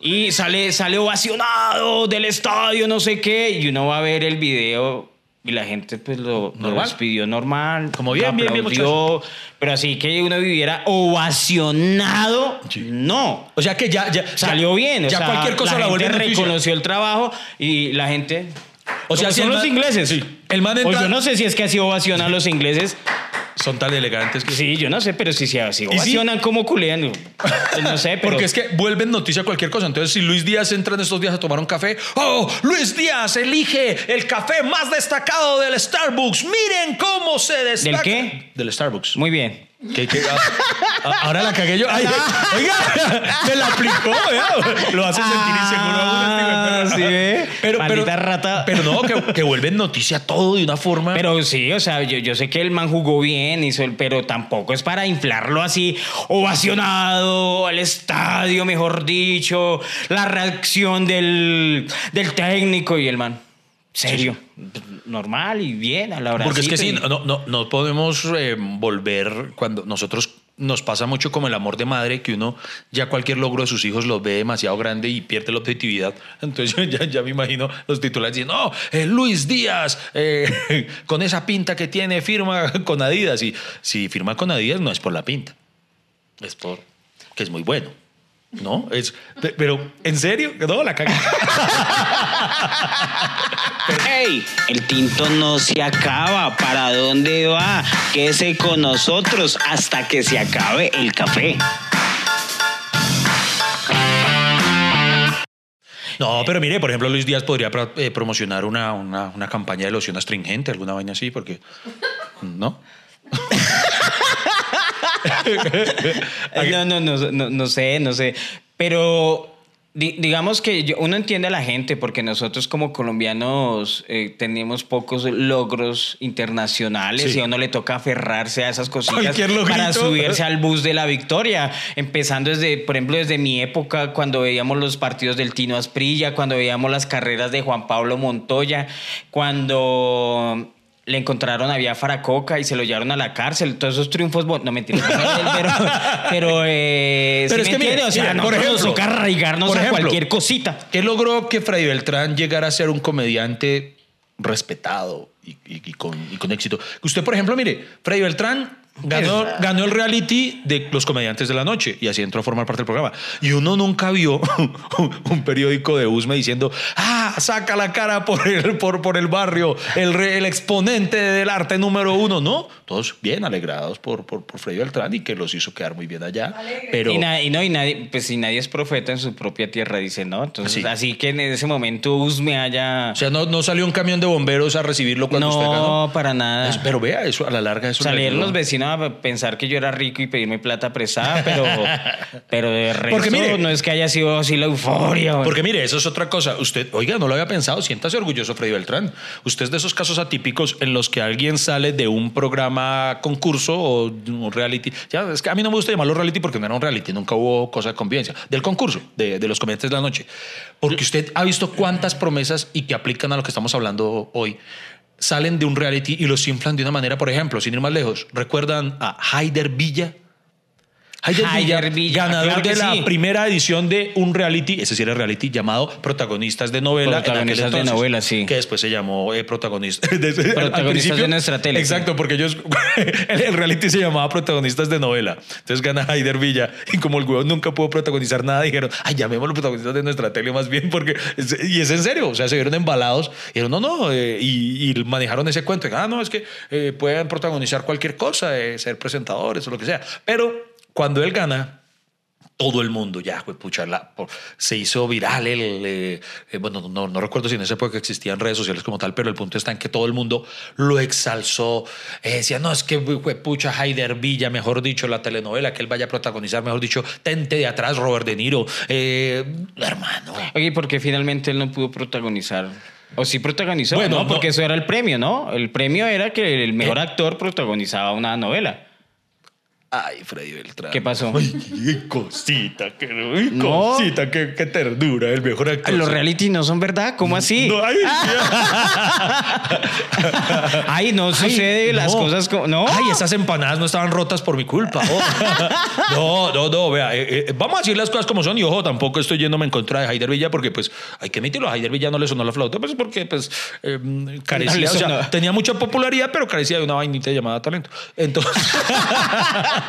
Y sale, sale ovacionado del estadio, no sé qué. Y uno va a ver el video y la gente pues lo, lo Normal. despidió normal. Como bien, lo bien, bien, aplaudió, Pero así que uno viviera ovacionado, Sí. no. O sea que ya, ya Salió bien. o Ya sea, cualquier cosa la, la, gente reconoció el trabajo y la gente... O sea, si son el los man- ingleses. Sí. El man O entra- yo no sé si es que así ovacionan los ingleses. Son tan elegantes que Sí, yo no sé, pero si se así sí? ovacionan como culean. Pues no sé, pero. Porque es que vuelven noticia cualquier cosa. Entonces, si Luis Díaz entra en estos días a tomar un café, ¡Oh! Luis Díaz elige el café más destacado del Starbucks. Miren cómo se destaca. ¿Del qué? Del Starbucks. Muy bien. ¿Qué- qué? Ah, ah, ahora la cagué yo. Ay, oiga, me la aplicó. vea. Lo hace sentir inseguro a uno. este Ah, sí, ve. Pero, pero, rata. pero no, que, que vuelven noticia todo de una forma. Pero sí, o sea, yo, yo sé que el man jugó bien, hizo el, pero tampoco es para inflarlo así, ovacionado al estadio, mejor dicho, la reacción del, del técnico y el man. Serio, normal y bien a la hora. Porque es que sí, no, no, no podemos eh, volver cuando nosotros nos pasa mucho como el amor de madre, que uno ya cualquier logro de sus hijos lo ve demasiado grande y pierde la objetividad. Entonces yo ya, ya me imagino los titulares diciendo, no, eh, Luis Díaz, eh, con esa pinta que tiene, firma con Adidas. Y si firma con Adidas no es por la pinta, es por que es muy bueno. ¿No? Es, pe- pero, ¿en serio? No, la caga. ¡Ey! El tinto no se acaba. ¿Para dónde va? Quédese con nosotros hasta que se acabe el café. No, pero mire, por ejemplo, Luis Díaz podría eh, promocionar una, una, una campaña de loción astringente, alguna vaina así, porque. ¿No? No, no, no, no, no sé, no sé. Pero di- digamos que uno entiende a la gente porque nosotros como colombianos eh, tenemos pocos logros internacionales Sí. y a uno le toca aferrarse a esas logrito. para subirse al bus de la victoria. Empezando desde, por ejemplo, desde mi época cuando veíamos los partidos del Tino Asprilla, cuando veíamos las carreras de Juan Pablo Montoya, cuando le encontraron a Vía Faracoca y se lo llevaron a la cárcel. Todos esos triunfos, no mentira, pero, pero, eh, Pero ¿sí es me que mire, o sea, por ejemplo, nos toca arraigarnos por a cualquier cosita. ¿Qué logró que Freddy Beltrán llegara a ser un comediante respetado y, y- y con, y con éxito? Usted, por ejemplo, mire, Freddy Beltrán ganó, ganó el reality de los comediantes de la noche y así entró a formar parte del programa. Y uno nunca vio un, periódico de Usme diciendo, ah, saca la cara por el, por, por el barrio, el, re- el exponente del arte número uno. No, todos bien alegrados por, por, por Freddy Beltrán y que los hizo quedar muy bien allá. Pero y, na- y no, y nadie, pues si nadie es profeta en su propia tierra, dice, ¿no? Entonces, Sí. así que en ese momento Usme haya... O sea, no, no salió un camión de bomberos a recibirlo cuando usted ganó. no, para nada. Pero vea, eso a la larga eso Salieron los vecinos pensar que yo era rico y pedirme plata prestada, pero, pero de resto Porque mire- no es que haya sido así la euforia. Porque mire, eso es otra cosa. Usted, oiga, no lo había pensado, siéntase orgulloso, Freddy Beltrán. Usted es de esos casos atípicos en los que alguien sale de un programa concurso o de un reality. Ya, es que a mí no me gusta llamarlo reality porque no era un reality, nunca hubo cosa de convivencia. Del concurso, de, de los comediantes de la noche. Porque usted ha visto cuántas promesas y que aplican a lo que estamos hablando hoy salen de un reality y los inflan de una manera, por ejemplo, sin ir más lejos, ¿recuerdan a Haider Villa? Haider Villa, ganador claro de la sí. primera edición de un reality, ese sí era reality, llamado Protagonistas de Novela. Protagonistas de Novela, sí. Que después se llamó eh, Protagonistas. Protagonistas de nuestra tele, Exacto, porque ellos, el, reality se llamaba Protagonistas de Novela. Entonces gana Haider Villa y como el huevo nunca pudo protagonizar nada, dijeron, ay, llamémoslo Protagonistas de nuestra tele más bien, porque, y es en serio, o sea, se vieron embalados y dijeron, no, no, eh, y, y manejaron ese cuento, ah, no, es que eh, pueden protagonizar cualquier cosa, eh, ser presentadores o lo que sea. Pero cuando él gana, todo el mundo ya, fue pucha, la- por- se hizo viral el, eh, eh, bueno, no, no recuerdo si en esa época existían redes sociales como tal, pero el punto está en que todo el mundo lo exalzó, eh, decía, no, es que fue pucha Haider Villa, mejor dicho, la telenovela que él vaya a protagonizar, mejor dicho, Tente de atrás, Robert De Niro, hermano. Oye, porque finalmente él no pudo protagonizar. O sí protagonizó, Bueno, ¿no? Porque no. eso era el premio, ¿no? El premio era que el mejor actor protagonizaba una novela. Ay, Freddy Beltrán. ¿Qué pasó? Ay, qué cosita, qué, No. cosita, qué, qué ternura, el mejor actor. Los reality no son verdad, ¿cómo así? No, ay, Ay, no sucede Ay, las no. cosas como. No. Ay, esas empanadas no estaban rotas por mi culpa. Oh. No, no, no, vea, eh, eh, vamos a decir las cosas como son y ojo, tampoco estoy yéndome en contra de Haider Villa porque pues hay que admitirlo, a Haider Villa no le sonó la flauta, pues porque pues eh, carecía, No o sea, tenía mucha popularidad, pero carecía de una vainita llamada talento. Entonces,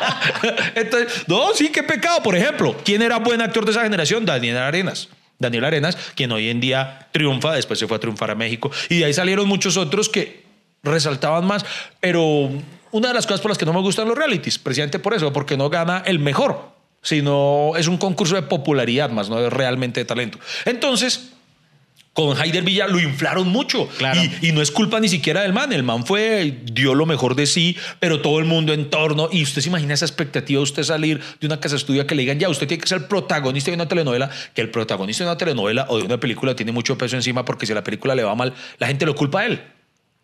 entonces, no, sí, qué pecado. Por ejemplo, ¿quién era buen actor de esa generación? Daniel Arenas. Daniel Arenas, quien hoy en día triunfa, después se fue a triunfar a México, y de ahí salieron muchos otros que resaltaban más, pero una de las cosas por las que no me gustan los realities, precisamente por eso, porque no gana el mejor, sino es un concurso de popularidad más, no es realmente de talento. Entonces, con Haider Villa lo inflaron mucho. Claro. Y, y no es culpa ni siquiera del man. El man fue, dio lo mejor de sí, pero todo el mundo en torno. Y usted se imagina esa expectativa de usted salir de una casa de estudio que le digan, ya, usted tiene que ser el protagonista de una telenovela, que el protagonista de una telenovela o de una película tiene mucho peso encima porque si la película le va mal, la gente lo culpa a él.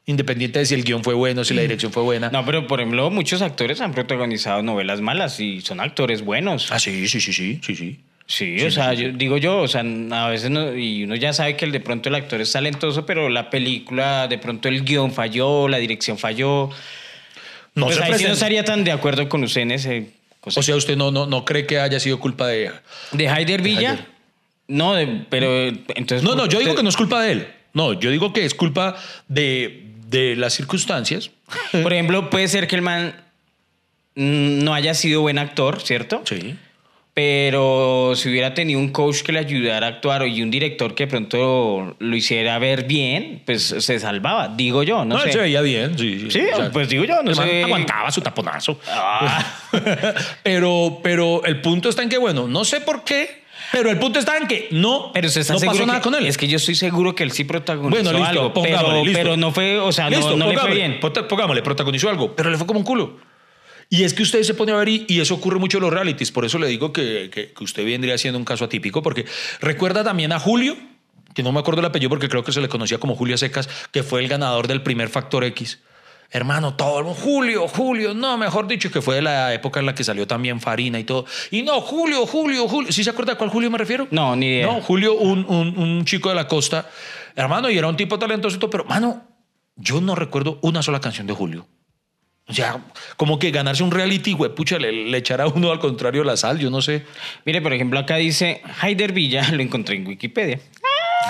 Independiente de si el guion fue bueno, si la dirección fue buena. No, pero por ejemplo, muchos actores han protagonizado novelas malas y son actores buenos. Ah, sí, sí, sí, sí, sí, sí. Sí, o sea, yo- digo yo, o sea, a veces no, y uno ya sabe que el, de pronto el actor es talentoso, pero la película, de pronto el guion falló, la dirección falló. No pues se ahí sí no estaría tan de acuerdo con usted en ese. cosa. O sea, usted no, no, no cree que haya sido culpa de ella. de Haider Villa, no, de- pero eh, entonces. No, no, yo digo que no es culpa de él. No, yo digo que es culpa de, de las circunstancias. Por ejemplo, puede ser que el man mm, no haya sido buen actor, ¿cierto? Sí. Pero si hubiera tenido un coach que le ayudara a actuar y un director que de pronto lo hiciera ver bien, pues se salvaba, digo yo, no, No, sé. él se veía bien. Sí, Sí, pues digo yo, no sé. aguantaba su taponazo. Ah. pero, pero el punto está en que, bueno, no sé por qué. Pero el punto está en que no, Pero usted está no pasó nada que- con él. Es que yo estoy seguro que él sí protagonizó Bueno, listo, algo, pero, listo. pero no fue, o sea, no- Listo, no, le fue bien. Pongámosle, protagonizó algo, pero le fue como un culo. Y es que usted se pone a ver, y, y eso ocurre mucho en los realities, por eso le digo que, que- que usted vendría siendo un caso atípico, porque recuerda también a Julio, que no me acuerdo el apellido porque creo que se le conocía como Julio Secas, que fue el ganador del primer Factor X. Hermano, todo el mundo, Julio, Julio, no, mejor dicho, que fue de la época en la que salió también Farina y todo. Y no, Julio, Julio, Julio. ¿Sí se acuerda a cuál Julio me refiero? No, ni idea. No, Julio, un, un- un chico de la costa, hermano, y era un tipo talentoso, pero, mano, yo no recuerdo una sola canción de Julio. O sea, como que ganarse un reality, güey, pucha, le, le echará uno al contrario la sal, yo no sé. Mire, por ejemplo, acá dice Haider Villa, lo encontré en Wikipedia.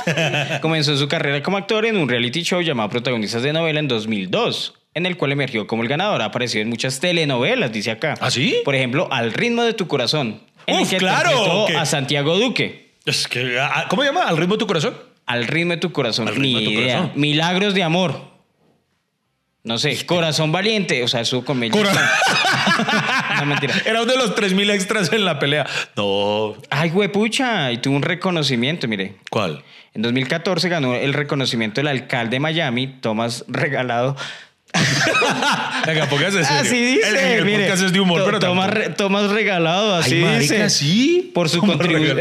Comenzó su carrera como actor en un reality show llamado Protagonistas de Novela en 2002, en el cual emergió como el ganador. Ha aparecido en muchas telenovelas, dice acá. ¿Ah, sí? Por ejemplo, Al ritmo de tu corazón. En el Uf, que claro, a Santiago Duque. Es que, ah, ¿Cómo se llama? ¿Al ritmo de tu corazón? Al ritmo de tu corazón. Al ritmo Ni de tu idea. corazón. Milagros de amor. No sé, corazón valiente. O sea, su comedia. Cora- no, mentira. Era uno de los 3.000 extras en la pelea. No. Ay, huepucha. Y tuvo un reconocimiento, mire. ¿Cuál? En 2014 ganó el reconocimiento del alcalde de Miami, Tomás Regalado. Venga, póngase serio. Así dice, El, el mire. podcast es de humor, To- pero Tomás. Re- Tomás Regalado, así Ay, marica, dice. ¿sí? Por su contribución.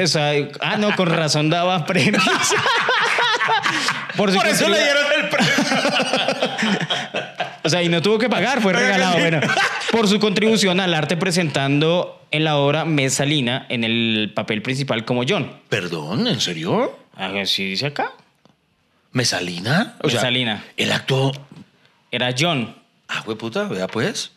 Ah, no, con razón daba premios. Por, eso le dieron el premio. O sea, y no tuvo que pagar, fue regalado. Bueno, por su contribución al arte presentando en la obra Mesalina en el papel principal como John. Perdón, ¿en serio? Así dice acá. ¿Mesalina? Mesalina. el acto. Era John. Ah, güey, puta, vea pues.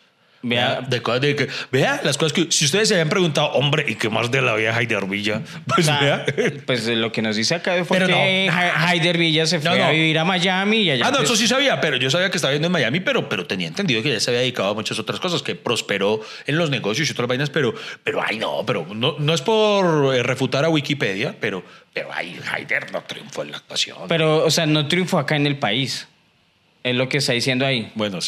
Vea, de cosas de que, vea las cosas que. Si ustedes se habían preguntado, hombre, ¿y qué más de la vida Haider Villa? Pues Ah, vea. pues lo que nos dice acá fue Pero que no. Haider Villa se fue No, no. a vivir a Miami y allá. Ah, no, pues, eso sí sabía, pero yo sabía que estaba viviendo en Miami, pero, pero tenía entendido que ya se había dedicado a muchas otras cosas, que prosperó en los negocios y otras vainas, pero, pero ay, no, pero no, no es por eh, refutar a Wikipedia, pero, pero ay, Haider no triunfó en la actuación. Pero, o sea, no triunfó acá en el país. Es lo que está diciendo ahí. bueno,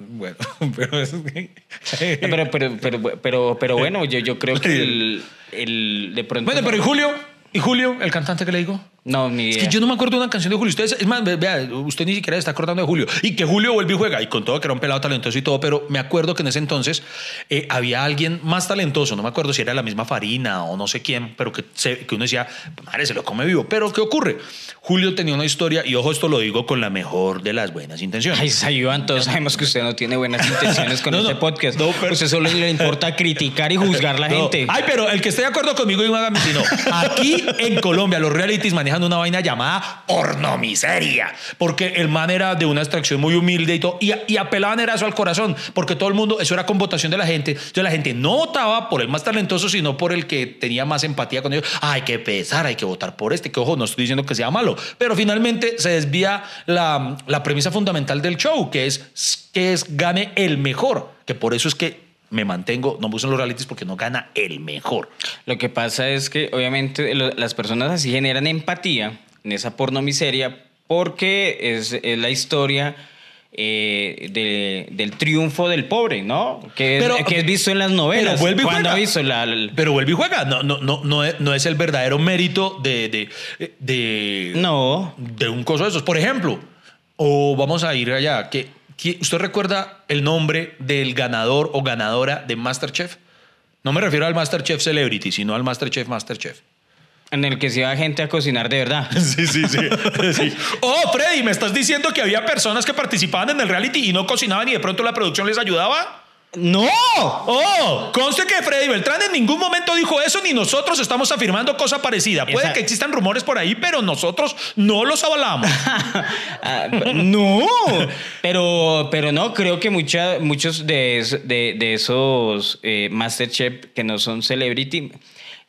bueno, pero es que- pero, pero, pero, pero bueno, yo, yo creo que el, el- de pronto. Bueno, pero ¿y Julio? ¿Y Julio, el cantante que le digo? No, ni Es idea. que yo no me acuerdo de una canción de Julio. Ustedes, es más, ve- vea, usted ni siquiera está acordando de Julio. Y que Julio vuelve y juega. Y con todo que era un pelado talentoso y todo, pero me acuerdo que en ese entonces eh, había alguien más talentoso. No me acuerdo si era la misma Farina o no sé quién, pero que, se- que uno decía, madre, se lo come vivo. Pero ¿qué ocurre? Julio tenía una historia, y ojo, esto lo digo con la mejor de las buenas intenciones. Ay, Sayuan, todos sabemos que usted no tiene buenas intenciones con No, este no. podcast. No, pero- Usted solo le importa criticar y juzgar a la No. gente. Ay, pero el que esté de acuerdo conmigo, y hágame si no. Aquí en Colombia, los realities manejan una vaina llamada pornomiseria. Porque el man era de una extracción muy humilde y todo. Y, y apelaban era eso al corazón. Porque todo el mundo, eso era con votación de la gente. Entonces la gente no votaba por el más talentoso, sino por el que tenía más empatía con ellos. Hay que pesar, hay que votar por este. Que ojo, no estoy diciendo que sea malo. Pero finalmente se desvía la, la premisa fundamental del show, que es que es gane el mejor. Que por eso es que me mantengo, no me gustan los realities porque no gana el mejor. Lo que pasa es que obviamente lo- las personas así generan empatía en esa pornomiseria porque es, es la historia eh, de- del triunfo del pobre, ¿no? Que, es- Pero- que es visto en las novelas. Pero vuelve y ¿Cuándo juega. ha visto la, la- Pero vuelve y juega. No, no, no, no, es, no es el verdadero mérito de, de, de, No. de un coso de esos. Por ejemplo, o vamos a ir allá, que- ¿usted recuerda el nombre del ganador o ganadora de Masterchef? No me refiero al Masterchef Celebrity, sino al Masterchef Masterchef. en el que se iba gente a cocinar de verdad? Sí, sí, sí. sí. Oh, Freddy, ¿me estás diciendo que había personas que participaban en el reality y no cocinaban y de pronto la producción les ayudaba? ¡No! Oh, conste que Freddy Beltrán en ningún momento dijo eso, ni nosotros estamos afirmando cosa parecida. Puede que existan rumores por ahí, pero nosotros no los avalamos. Ah, no, pero, pero no, creo que mucha, muchos de, de esos eh, Masterchef que no son celebrity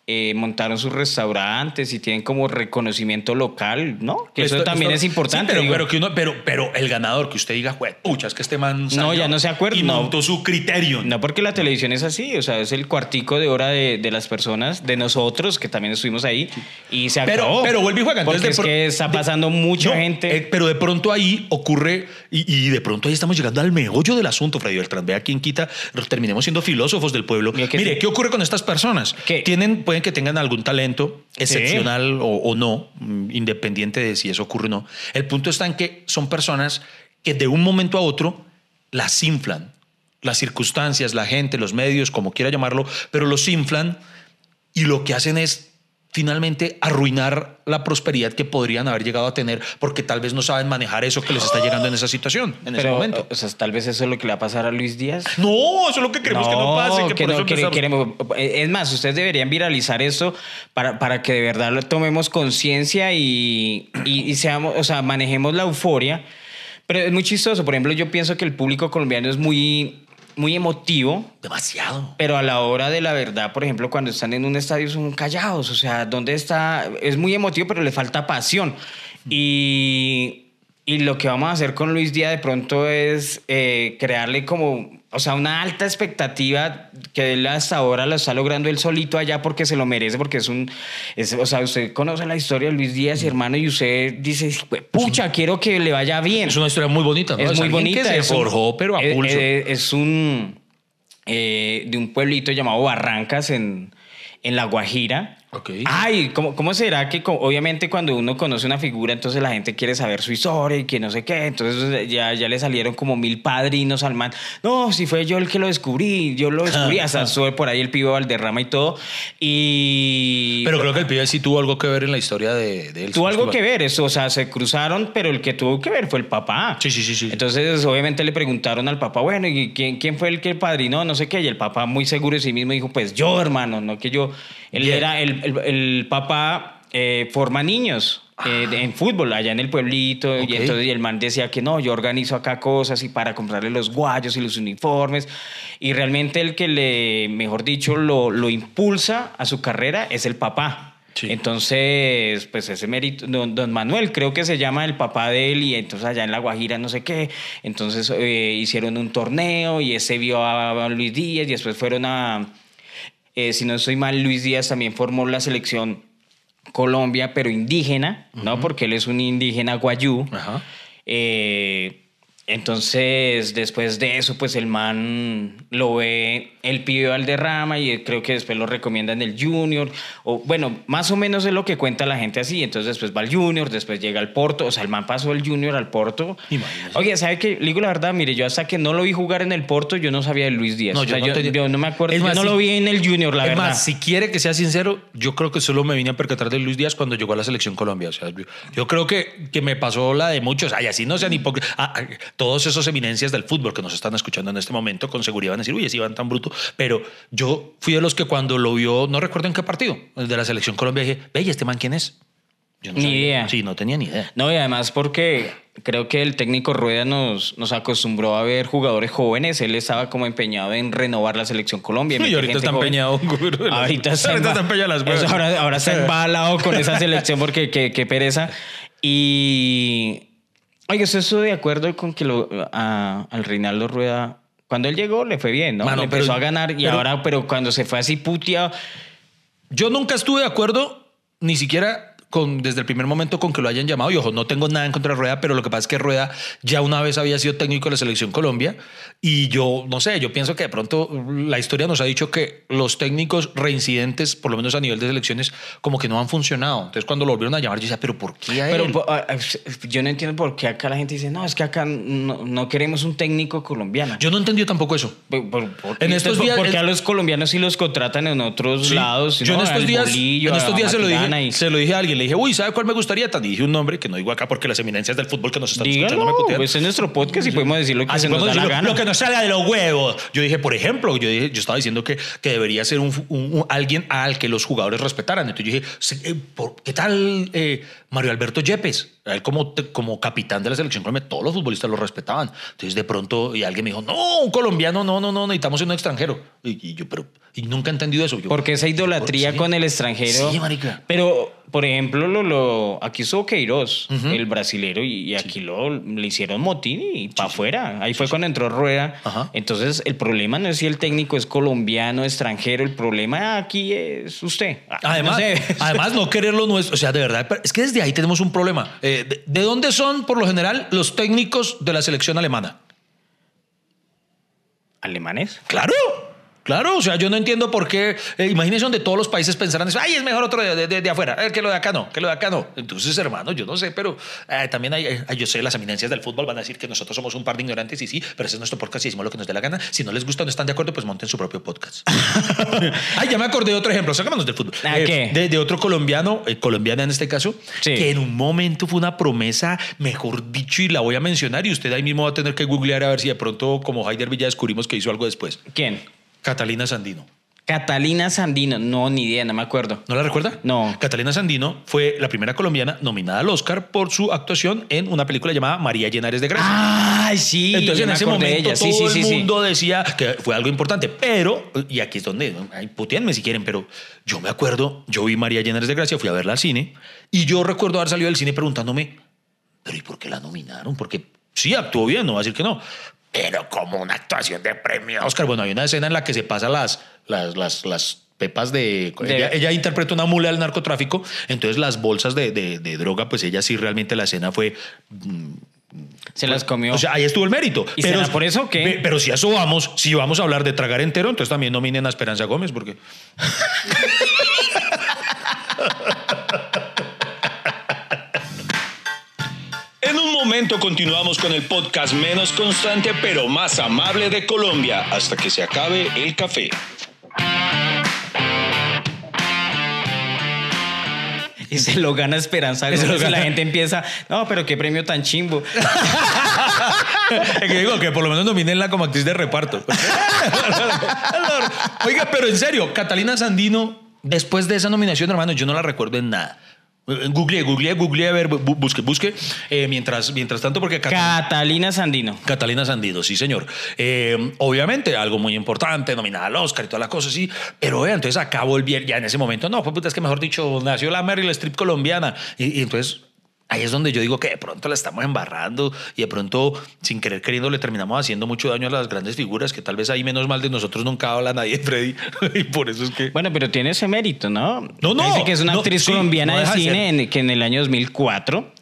eh, montaron sus restaurantes y tienen como reconocimiento local, ¿no? Que eso también esto- es importante. sí, pero, pero, que uno- pero, pero el ganador que usted diga, "Jue- pucha, es que este man. salió ya no se acuerda, Y no. montó su criterio. No, porque la televisión es así, o sea, es el cuartico de hora de, de las personas, de nosotros, que también estuvimos ahí, y se Pero, acabó. pero vuelve y juega. Entonces, Porque de es pro- que está de- pasando mucha No, gente. eh, pero de pronto ahí ocurre, y, y de pronto ahí estamos llegando al meollo del asunto, Freddy Beltrán. Vea quién quita, terminemos siendo filósofos del pueblo. Mire, sí. ¿qué ocurre con estas personas? ¿Qué? Tienen, pueden que tengan algún talento excepcional o, o no, mm, independiente de si eso ocurre o no. El punto está en que son personas que de un momento a otro las inflan. Las circunstancias, la gente, los medios, como quiera llamarlo, pero los inflan y lo que hacen es finalmente arruinar la prosperidad que podrían haber llegado a tener porque tal vez no saben manejar eso que les está llegando en esa situación, en ese momento. o sea, tal vez eso es lo que le va a pasar a Luis Díaz. No, eso es lo que queremos que no pase. Que que por no eso queremos- es más, ustedes deberían viralizar esto para, para que de verdad lo tomemos conciencia y, y, y seamos, o sea, manejemos la euforia. Pero es muy chistoso. Por ejemplo, yo pienso que el público colombiano es muy, muy emotivo. Demasiado. Pero a la hora de la verdad, por ejemplo, cuando están en un estadio son callados. O sea, ¿dónde está? Es muy emotivo, pero le falta pasión. Y, y lo que vamos a hacer con Luis Díaz de pronto es eh, crearle como, o sea, una alta expectativa que él hasta ahora lo está logrando él solito allá porque se lo merece, porque es un, es- o sea, usted conoce la historia de Luis Díaz, y hermano, y usted dice, pucha, quiero que le vaya bien. Es una historia muy bonita, ¿no? Es muy bonita. Que se un- forjó, pero a es- pulso. Es, es un. eh, de un pueblito llamado Barrancas en, en La Guajira. Ay, ¿cómo, ¿cómo será que obviamente cuando uno conoce una figura, entonces la gente quiere saber su historia y que no sé qué? Entonces ya, ya le salieron como mil padrinos al man. No, si fue yo el que lo descubrí, yo lo descubrí. Hasta sube por ahí el pibe Valderrama y todo. Y. pero creo que el pibe sí tuvo algo que ver en la historia de, de él. Tuvo algo que ver, eso, o sea, se cruzaron, pero el que tuvo que ver fue el papá. Sí, sí, sí, sí. Entonces, obviamente le preguntaron al papá, bueno, ¿y quién, quién fue el que padrinó? No sé qué. Y el papá, muy seguro de sí mismo, dijo, pues yo, hermano, no que yo. Él era, el, el- el papá eh, forma niños. eh, de- en fútbol, allá en el pueblito, y entonces y el man decía que no, yo organizo acá cosas y para comprarle los guayos y los uniformes, y realmente el que le, mejor dicho, lo, lo impulsa a su carrera es el papá. Sí. Entonces, pues ese mérito, don, don Manuel creo que se llama el papá de él y entonces allá en La Guajira no sé qué, entonces eh, hicieron un torneo y ese vio a, Luis Díaz y después fueron a, eh, si no estoy mal, Luis Díaz también formó la selección Colombia, pero indígena, ¿no? Porque él es un indígena guayú. Ajá. Eh, entonces, después de eso, pues el man lo ve el pibe Valderrama y creo que después lo recomiendan el Junior. O bueno, más o menos es lo que cuenta la gente así. Entonces, después va al Junior, después llega al Porto. O sea, el man pasó el Junior al Porto. Oye, ¿sabe qué? Le digo la verdad, mire, yo hasta que no lo vi jugar en el Porto, yo no sabía de Luis Díaz. No, o sea, yo yo, no yo no me acuerdo. Es yo más, no si- lo vi en el Junior, la es verdad. más, si quiere que sea sincero, yo creo que solo me vine a percatar de Luis Díaz cuando llegó a la selección Colombia. O sea, yo, yo creo que, que me pasó la de muchos. Ay, así no sean hipócritas. Ah, ah, todos esos eminencias del fútbol que nos están escuchando en este momento, con seguridad van a decir, uy, ese Iván tan bruto. Pero yo fui de los que cuando lo vio, no recuerdo en qué partido, el de la selección Colombia, dije, ve, ¿y este man quién es? Yo no Ni sabía. idea. Sí, no tenía ni idea. No, y además porque creo que el técnico Rueda nos, nos acostumbró a ver jugadores jóvenes. Él estaba como empeñado en renovar la selección Colombia. Y ahorita está empeñado. Ahorita está, empeñado las. Eso, ahora, ahora está embalado con esa selección porque qué, qué pereza. Y. Oye, ¿usted estuvo de acuerdo con que lo, a- al Reinaldo Rueda, cuando él llegó, le fue bien, ¿no? Mano, Le empezó pero- a ganar y pero- ahora, pero cuando se fue así puteado. Yo nunca estuve de acuerdo, ni siquiera con, desde el primer momento con que lo hayan llamado. Y ojo, no tengo nada en contra de Rueda, pero lo que pasa es que Rueda ya una vez había sido técnico de la selección Colombia. Y yo, no sé, yo pienso que de pronto la historia nos ha dicho que los técnicos reincidentes, por lo menos a nivel de selecciones, como que no han funcionado. Entonces, cuando lo volvieron a llamar, yo decía, ¿pero por qué a Pero él? ah, yo no entiendo por qué acá la gente dice, no, es que acá no, no queremos un técnico colombiano. Yo no entendí tampoco eso. Por- por- por- En estos días- Porque en- a los colombianos sí los contratan en otros Sí. lados. Yo ¿no? en estos días, Bolillo, en estos días se, lo dije, y- se lo dije a alguien. Le dije, uy, ¿sabe cuál me gustaría? Tan dije un nombre que no digo acá porque las eminencias del fútbol que nos están escuchando me Dígalo, putean. pues en nuestro podcast y podemos decir lo que Así se nos da la decirlo, gana. Lo que nos salga de los huevos. Yo dije, por ejemplo, yo, dije, yo estaba diciendo que, que debería ser un, un- un- alguien al que los jugadores respetaran. Entonces yo dije, eh, ¿qué tal eh, Mario Alberto Yepes? Él como, como capitán de la selección Colombia, todos los futbolistas lo respetaban. Entonces de pronto y alguien me dijo, no, un colombiano, no, no, no, necesitamos un extranjero. Y, y yo, pero, y nunca he entendido eso. Yo, Porque esa idolatría con el extranjero. Sí, marica. Pero, por ejemplo, lo, lo, aquí estuvo Queiroz, el brasilero, y, y aquí lo, le hicieron motín y para afuera. Ahí fue cuando entró Rueda. Ajá. Entonces, el problema no es si el técnico es colombiano, extranjero. El problema aquí es usted. Ah, Además, no sé. además, no querer lo nuestro. O sea, de verdad, es que desde ahí tenemos un problema. Eh, de, de dónde son, por lo general, los técnicos de la selección alemana? ¿Alemanes? Claro. Claro, o sea, yo no entiendo por qué. eh, imagínense donde todos los países pensarán eso. Ay, es mejor otro de, de- de afuera. eh, que lo de acá no, que lo de acá no. Entonces, hermano, yo no sé, pero eh, también hay, eh, yo sé, las eminencias del fútbol van a decir que nosotros somos un par de ignorantes y sí, pero ese es nuestro podcast y decimos lo que nos dé la gana. Si no les gusta o no están de acuerdo, pues monten su propio podcast. Ay, ya me acordé de otro ejemplo. Sacámonos del fútbol. ¿Ah, Eh, qué? De, de otro colombiano, eh, colombiana en este caso, Sí. que en un momento fue una promesa, mejor dicho, y la voy a mencionar y usted ahí mismo va a tener que googlear a ver si de pronto, como Haider Villa, descubrimos que hizo algo después. ¿Quién? Catalina Sandino. Catalina Sandino. No, ni idea, no me acuerdo. ¿No la recuerda? No. Catalina Sandino fue la primera colombiana nominada al Oscar por su actuación en una película llamada María Llenares de Gracia. Ay, sí. Entonces en ese momento. Sí, todo sí, el sí. mundo decía que fue algo importante, pero, y aquí es donde, ay, putéenme si quieren, pero yo me acuerdo, yo vi María Llenares de Gracia, fui a verla al cine, y yo recuerdo haber salido del cine preguntándome, pero ¿y por qué la nominaron? Porque sí, actuó bien, no va a decir que no. Pero como una actuación de premio Oscar. Bueno, hay una escena en la que se pasa las, las, las, las pepas de... De- Ella, ella interpreta una mula del narcotráfico, entonces las bolsas de, de- de droga, pues ella sí realmente la escena fue Se las comió. o sea, ahí estuvo el mérito. ¿Y será por eso? Pe- Pero si a eso vamos, si vamos a hablar de tragar entero, entonces también nominen a Esperanza Gómez, porque. momento continuamos con el podcast menos constante pero más amable de Colombia hasta que se acabe el café. Y se lo gana Esperanza Gómez y la gana. gente empieza, no, pero qué premio tan chimbo. Es que digo que por lo menos nominenla como actriz de reparto. Oiga, pero en serio, Catalina Sandino, después de esa nominación, hermano, yo no la recuerdo en nada. Google, google, google, a ver, bu- busque, busque. Eh, mientras, mientras tanto, porque Catalina. Catalina Sandino. Catalina Sandino, sí, señor. Eh, obviamente, algo muy importante, nominada al Oscar y toda la cosa, sí. Pero vea, entonces acabó el bien, ya en ese momento, no, pues puta, es que mejor dicho, nació la Meryl Streep colombiana. Y, y entonces ahí es donde yo digo que de pronto la estamos embarrando y de pronto, sin querer queriendo, le terminamos haciendo mucho daño a las grandes figuras, que tal vez ahí menos mal de nosotros nunca habla nadie, Freddy. y por eso es que. Bueno, pero tiene ese mérito, ¿no? No, no, Dice que es una no, actriz sí, colombiana no de cine en- que en el año 2004,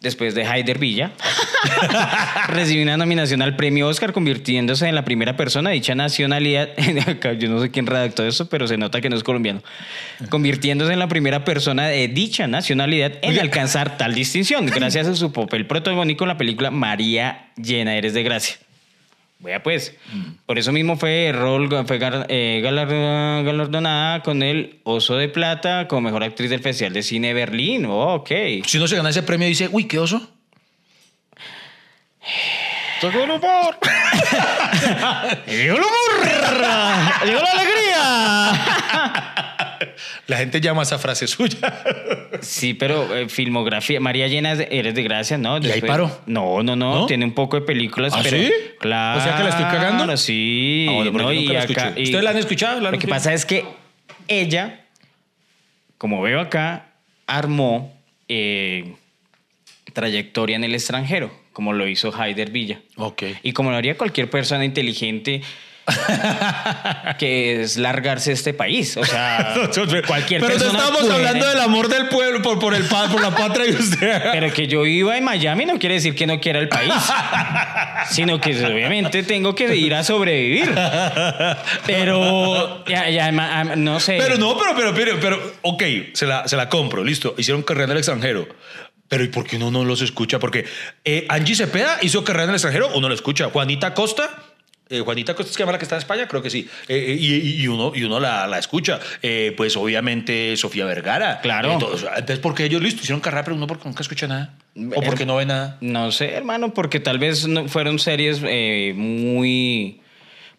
después de Haider Villa, recibió una nominación al premio Oscar, convirtiéndose en la primera persona de dicha nacionalidad. Yo no sé quién redactó eso, pero se nota que no es colombiano. Convirtiéndose en la primera persona de dicha nacionalidad en alcanzar tal distinción, gracias a su papel protagónico en la película María Llena Eres de Gracia. Vea pues, por eso mismo fue, rol, fue gar- eh, galar- galardonada con el Oso de Plata como mejor actriz del Festival de Cine de Berlín. Oh, ok. Si uno se gana ese premio, dice, uy, qué oso. Llegó el humor. Llegó el humor. Llegó la alegría. La gente llama esa frase suya. Sí, pero eh, filmografía. María Llena es de- eres de gracia, ¿no? ¿Y ahí paró? No, no, no, ¿No? Tiene un poco de películas, ¿Ah, pero. sí? Claro. O sea que la estoy cagando. Sí. Ah, bueno, no, y la acá- y- ¿Ustedes la han escuchado? ¿La han Lo que pasa es que ella, como veo acá, armó eh, trayectoria en el extranjero, como lo hizo Haider Villa. Ok. Y como lo haría cualquier persona inteligente que es largarse este país. O sea, cualquier Pero no persona. estamos puede. hablando del amor del pueblo por, por, el, por la patria y usted. Pero que yo viva en Miami no quiere decir que no quiera el país, sino que obviamente tengo que ir a sobrevivir. Pero, ya, ya, no sé. Pero no, pero, pero, pero, pero, ok, se la, se la compro, listo. Hicieron carrera en el extranjero. Pero ¿y por qué uno no los escucha? Porque eh, Angie Cepeda hizo carrera en el extranjero, uno lo escucha. Juanita Costa, eh, Juanita Costa que llama la que está en España, creo que sí. Eh, eh, y, y uno, y uno la, la escucha. Eh, pues obviamente Sofía Vergara. Claro. Todos. entonces, ¿por qué ellos listo hicieron carrera, pero uno porque nunca escucha nada? ¿O porque no ve nada? No sé, hermano, porque tal vez no fueron series muy,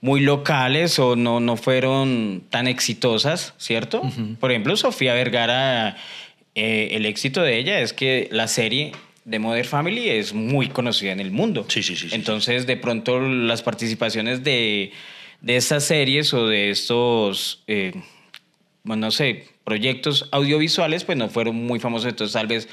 muy locales o no, no fueron tan exitosas, ¿cierto? Por ejemplo, Sofía Vergara, el éxito de ella es que la serie de Modern Family es muy conocida en el mundo. Sí, sí, sí, sí. Entonces, de pronto, las participaciones de, de estas series o de estos... eh, bueno, no sé, proyectos audiovisuales, pues no fueron muy famosos, entonces tal vez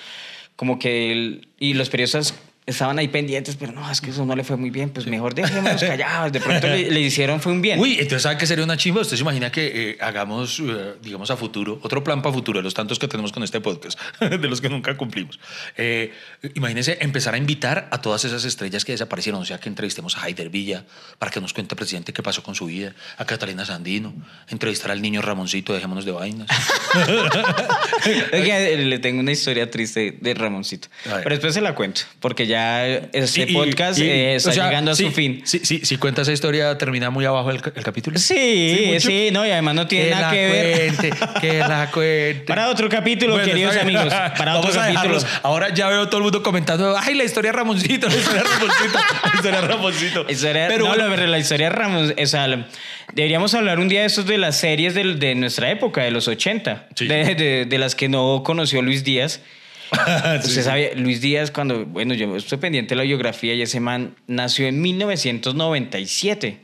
como que el- y los periodistas estaban ahí pendientes, pero no, es que eso no le fue muy bien, pues mejor dejémonos callados. De pronto le, le hicieron, fue un bien. Uy, entonces ¿sabe qué sería una chimba? Usted se imagina que eh, hagamos, eh, digamos, a futuro, otro plan para futuro, de los tantos que tenemos con este podcast, de los que nunca cumplimos. Eh, imagínese empezar a invitar a todas esas estrellas que desaparecieron, o sea, que entrevistemos a Haider Villa para que nos cuente, presidente, qué pasó con su vida, a Catalina Sandino, entrevistar al niño Ramoncito, dejémonos de vainas. Oiga, le tengo una historia triste de Ramoncito. Pero después se la cuento, porque ya este Y- y- podcast y- eh, está o sea, llegando a sí, su fin. Sí, sí, si cuenta esa historia, termina muy abajo el, ca- el capítulo. Sí, sí, no, y además no tiene nada la que ver. cuente, que la cuente. Para otro capítulo, Bueno, queridos amigos. Para otro capítulo. Ahora ya veo todo el mundo comentando, ay, la historia de Ramoncito, la historia de Ramoncito, la historia de Ramoncito. Historia- Pero no, bueno, la, historia de Ramos, o sea, la- deberíamos hablar un día de estos de las series de, nuestra época, de los 80, Sí. de, de- de las que no conoció Luis Díaz. Sí, Usted sí. sabe, Luis Díaz, cuando, bueno, yo estoy pendiente de la biografía y ese man nació en 1997.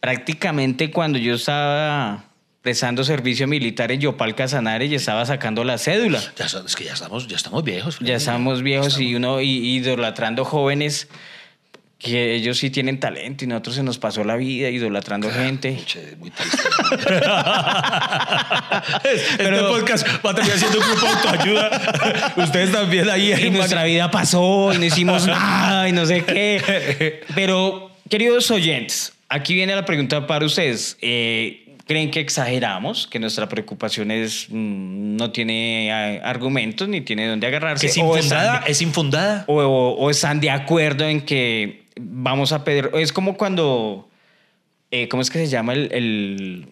Prácticamente cuando yo estaba prestando servicio militar en Yopal Casanare y estaba sacando la cédula. Ya, es que ya estamos, ya estamos viejos. Ya estamos viejos y uno y, y idolatrando jóvenes que ellos sí tienen talento y nosotros se nos pasó la vida idolatrando gente. Che, muy triste. este Pero- podcast va a terminar siendo un grupo de autoayuda. Ustedes también ahí. Y nuestra vida pasó y no hicimos nada y no sé qué. Pero, queridos oyentes, aquí viene la pregunta para ustedes. Eh, ¿Creen que exageramos? ¿Que nuestra preocupación es, mm, no tiene eh, argumentos ni tiene dónde agarrarse? Es ¿O están infundada, es infundada. o, o- o están de acuerdo en que vamos a pedir. Es como cuando. eh, ¿Cómo es que se llama el. el-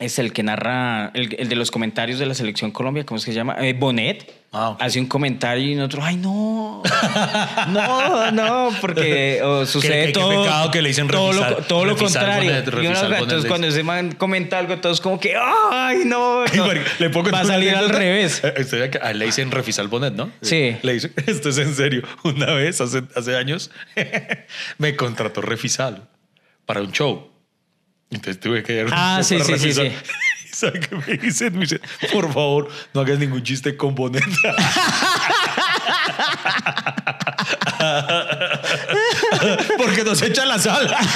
es el que narra, el, el de los comentarios de la selección Colombia, ¿cómo es que se llama? Eh, Bonet. Ah. Hace un comentario y nosotros, ay, no, no, no, porque sucede Qué- qué todo. pecado que le dicen todo lo, todo lo contrario. Bonet, Y entonces, cuando ese man comenta algo, todos como que, ay, no, no. Le puedo va a salir al revés. Eh, a él le dicen refisal bonet, ¿no? Sí. Le dicen, esto es en serio. Una vez, hace, hace años, me contrató refisal para un show. Entonces tuve que un Ah, sí, sí, sí, sí. ¿Y sabe qué me dicen? Me dicen, por favor, no hagas ningún chiste con bonet. Porque nos echa la sala.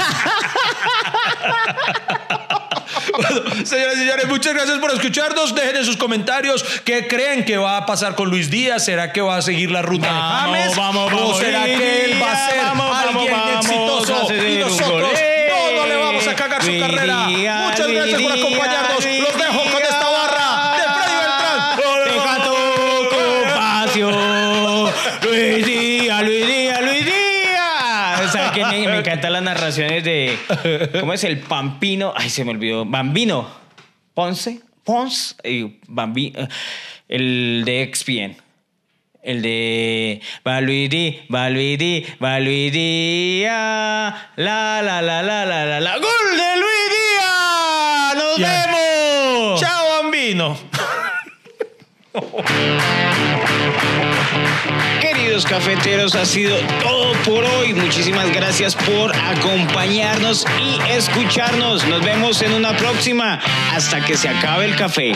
Bueno, señoras y señores, muchas gracias por escucharnos. Dejen en sus comentarios qué creen que va a pasar con Luis Díaz. ¿Será que va a seguir la ruta Vamos, de James? vamos, ¿O vamos, será Luis que él va a ser vamos, alguien exitoso y nosotros su carrera? Muchas gracias por acompañarnos. Los dejo con esta barra de Freddy Beltrán. Deja tu ocupación. Luis Díaz, Luis Díaz, Luis Díaz. O sea, que me, me encantan las narraciones de. ¿Cómo es el Pampino? Ay, se me olvidó. Bambino. Ponce. Ponce. eh, Bambino. El de EXPN. El de va Luis Díaz, va Luis Díaz, va Luis Díaz, la la la la la la la gol de Luis Díaz, nos vemos. Chao, bambino. Queridos cafeteros, ha sido todo por hoy. Muchísimas gracias por acompañarnos y escucharnos. Nos vemos en una próxima hasta que se acabe el café.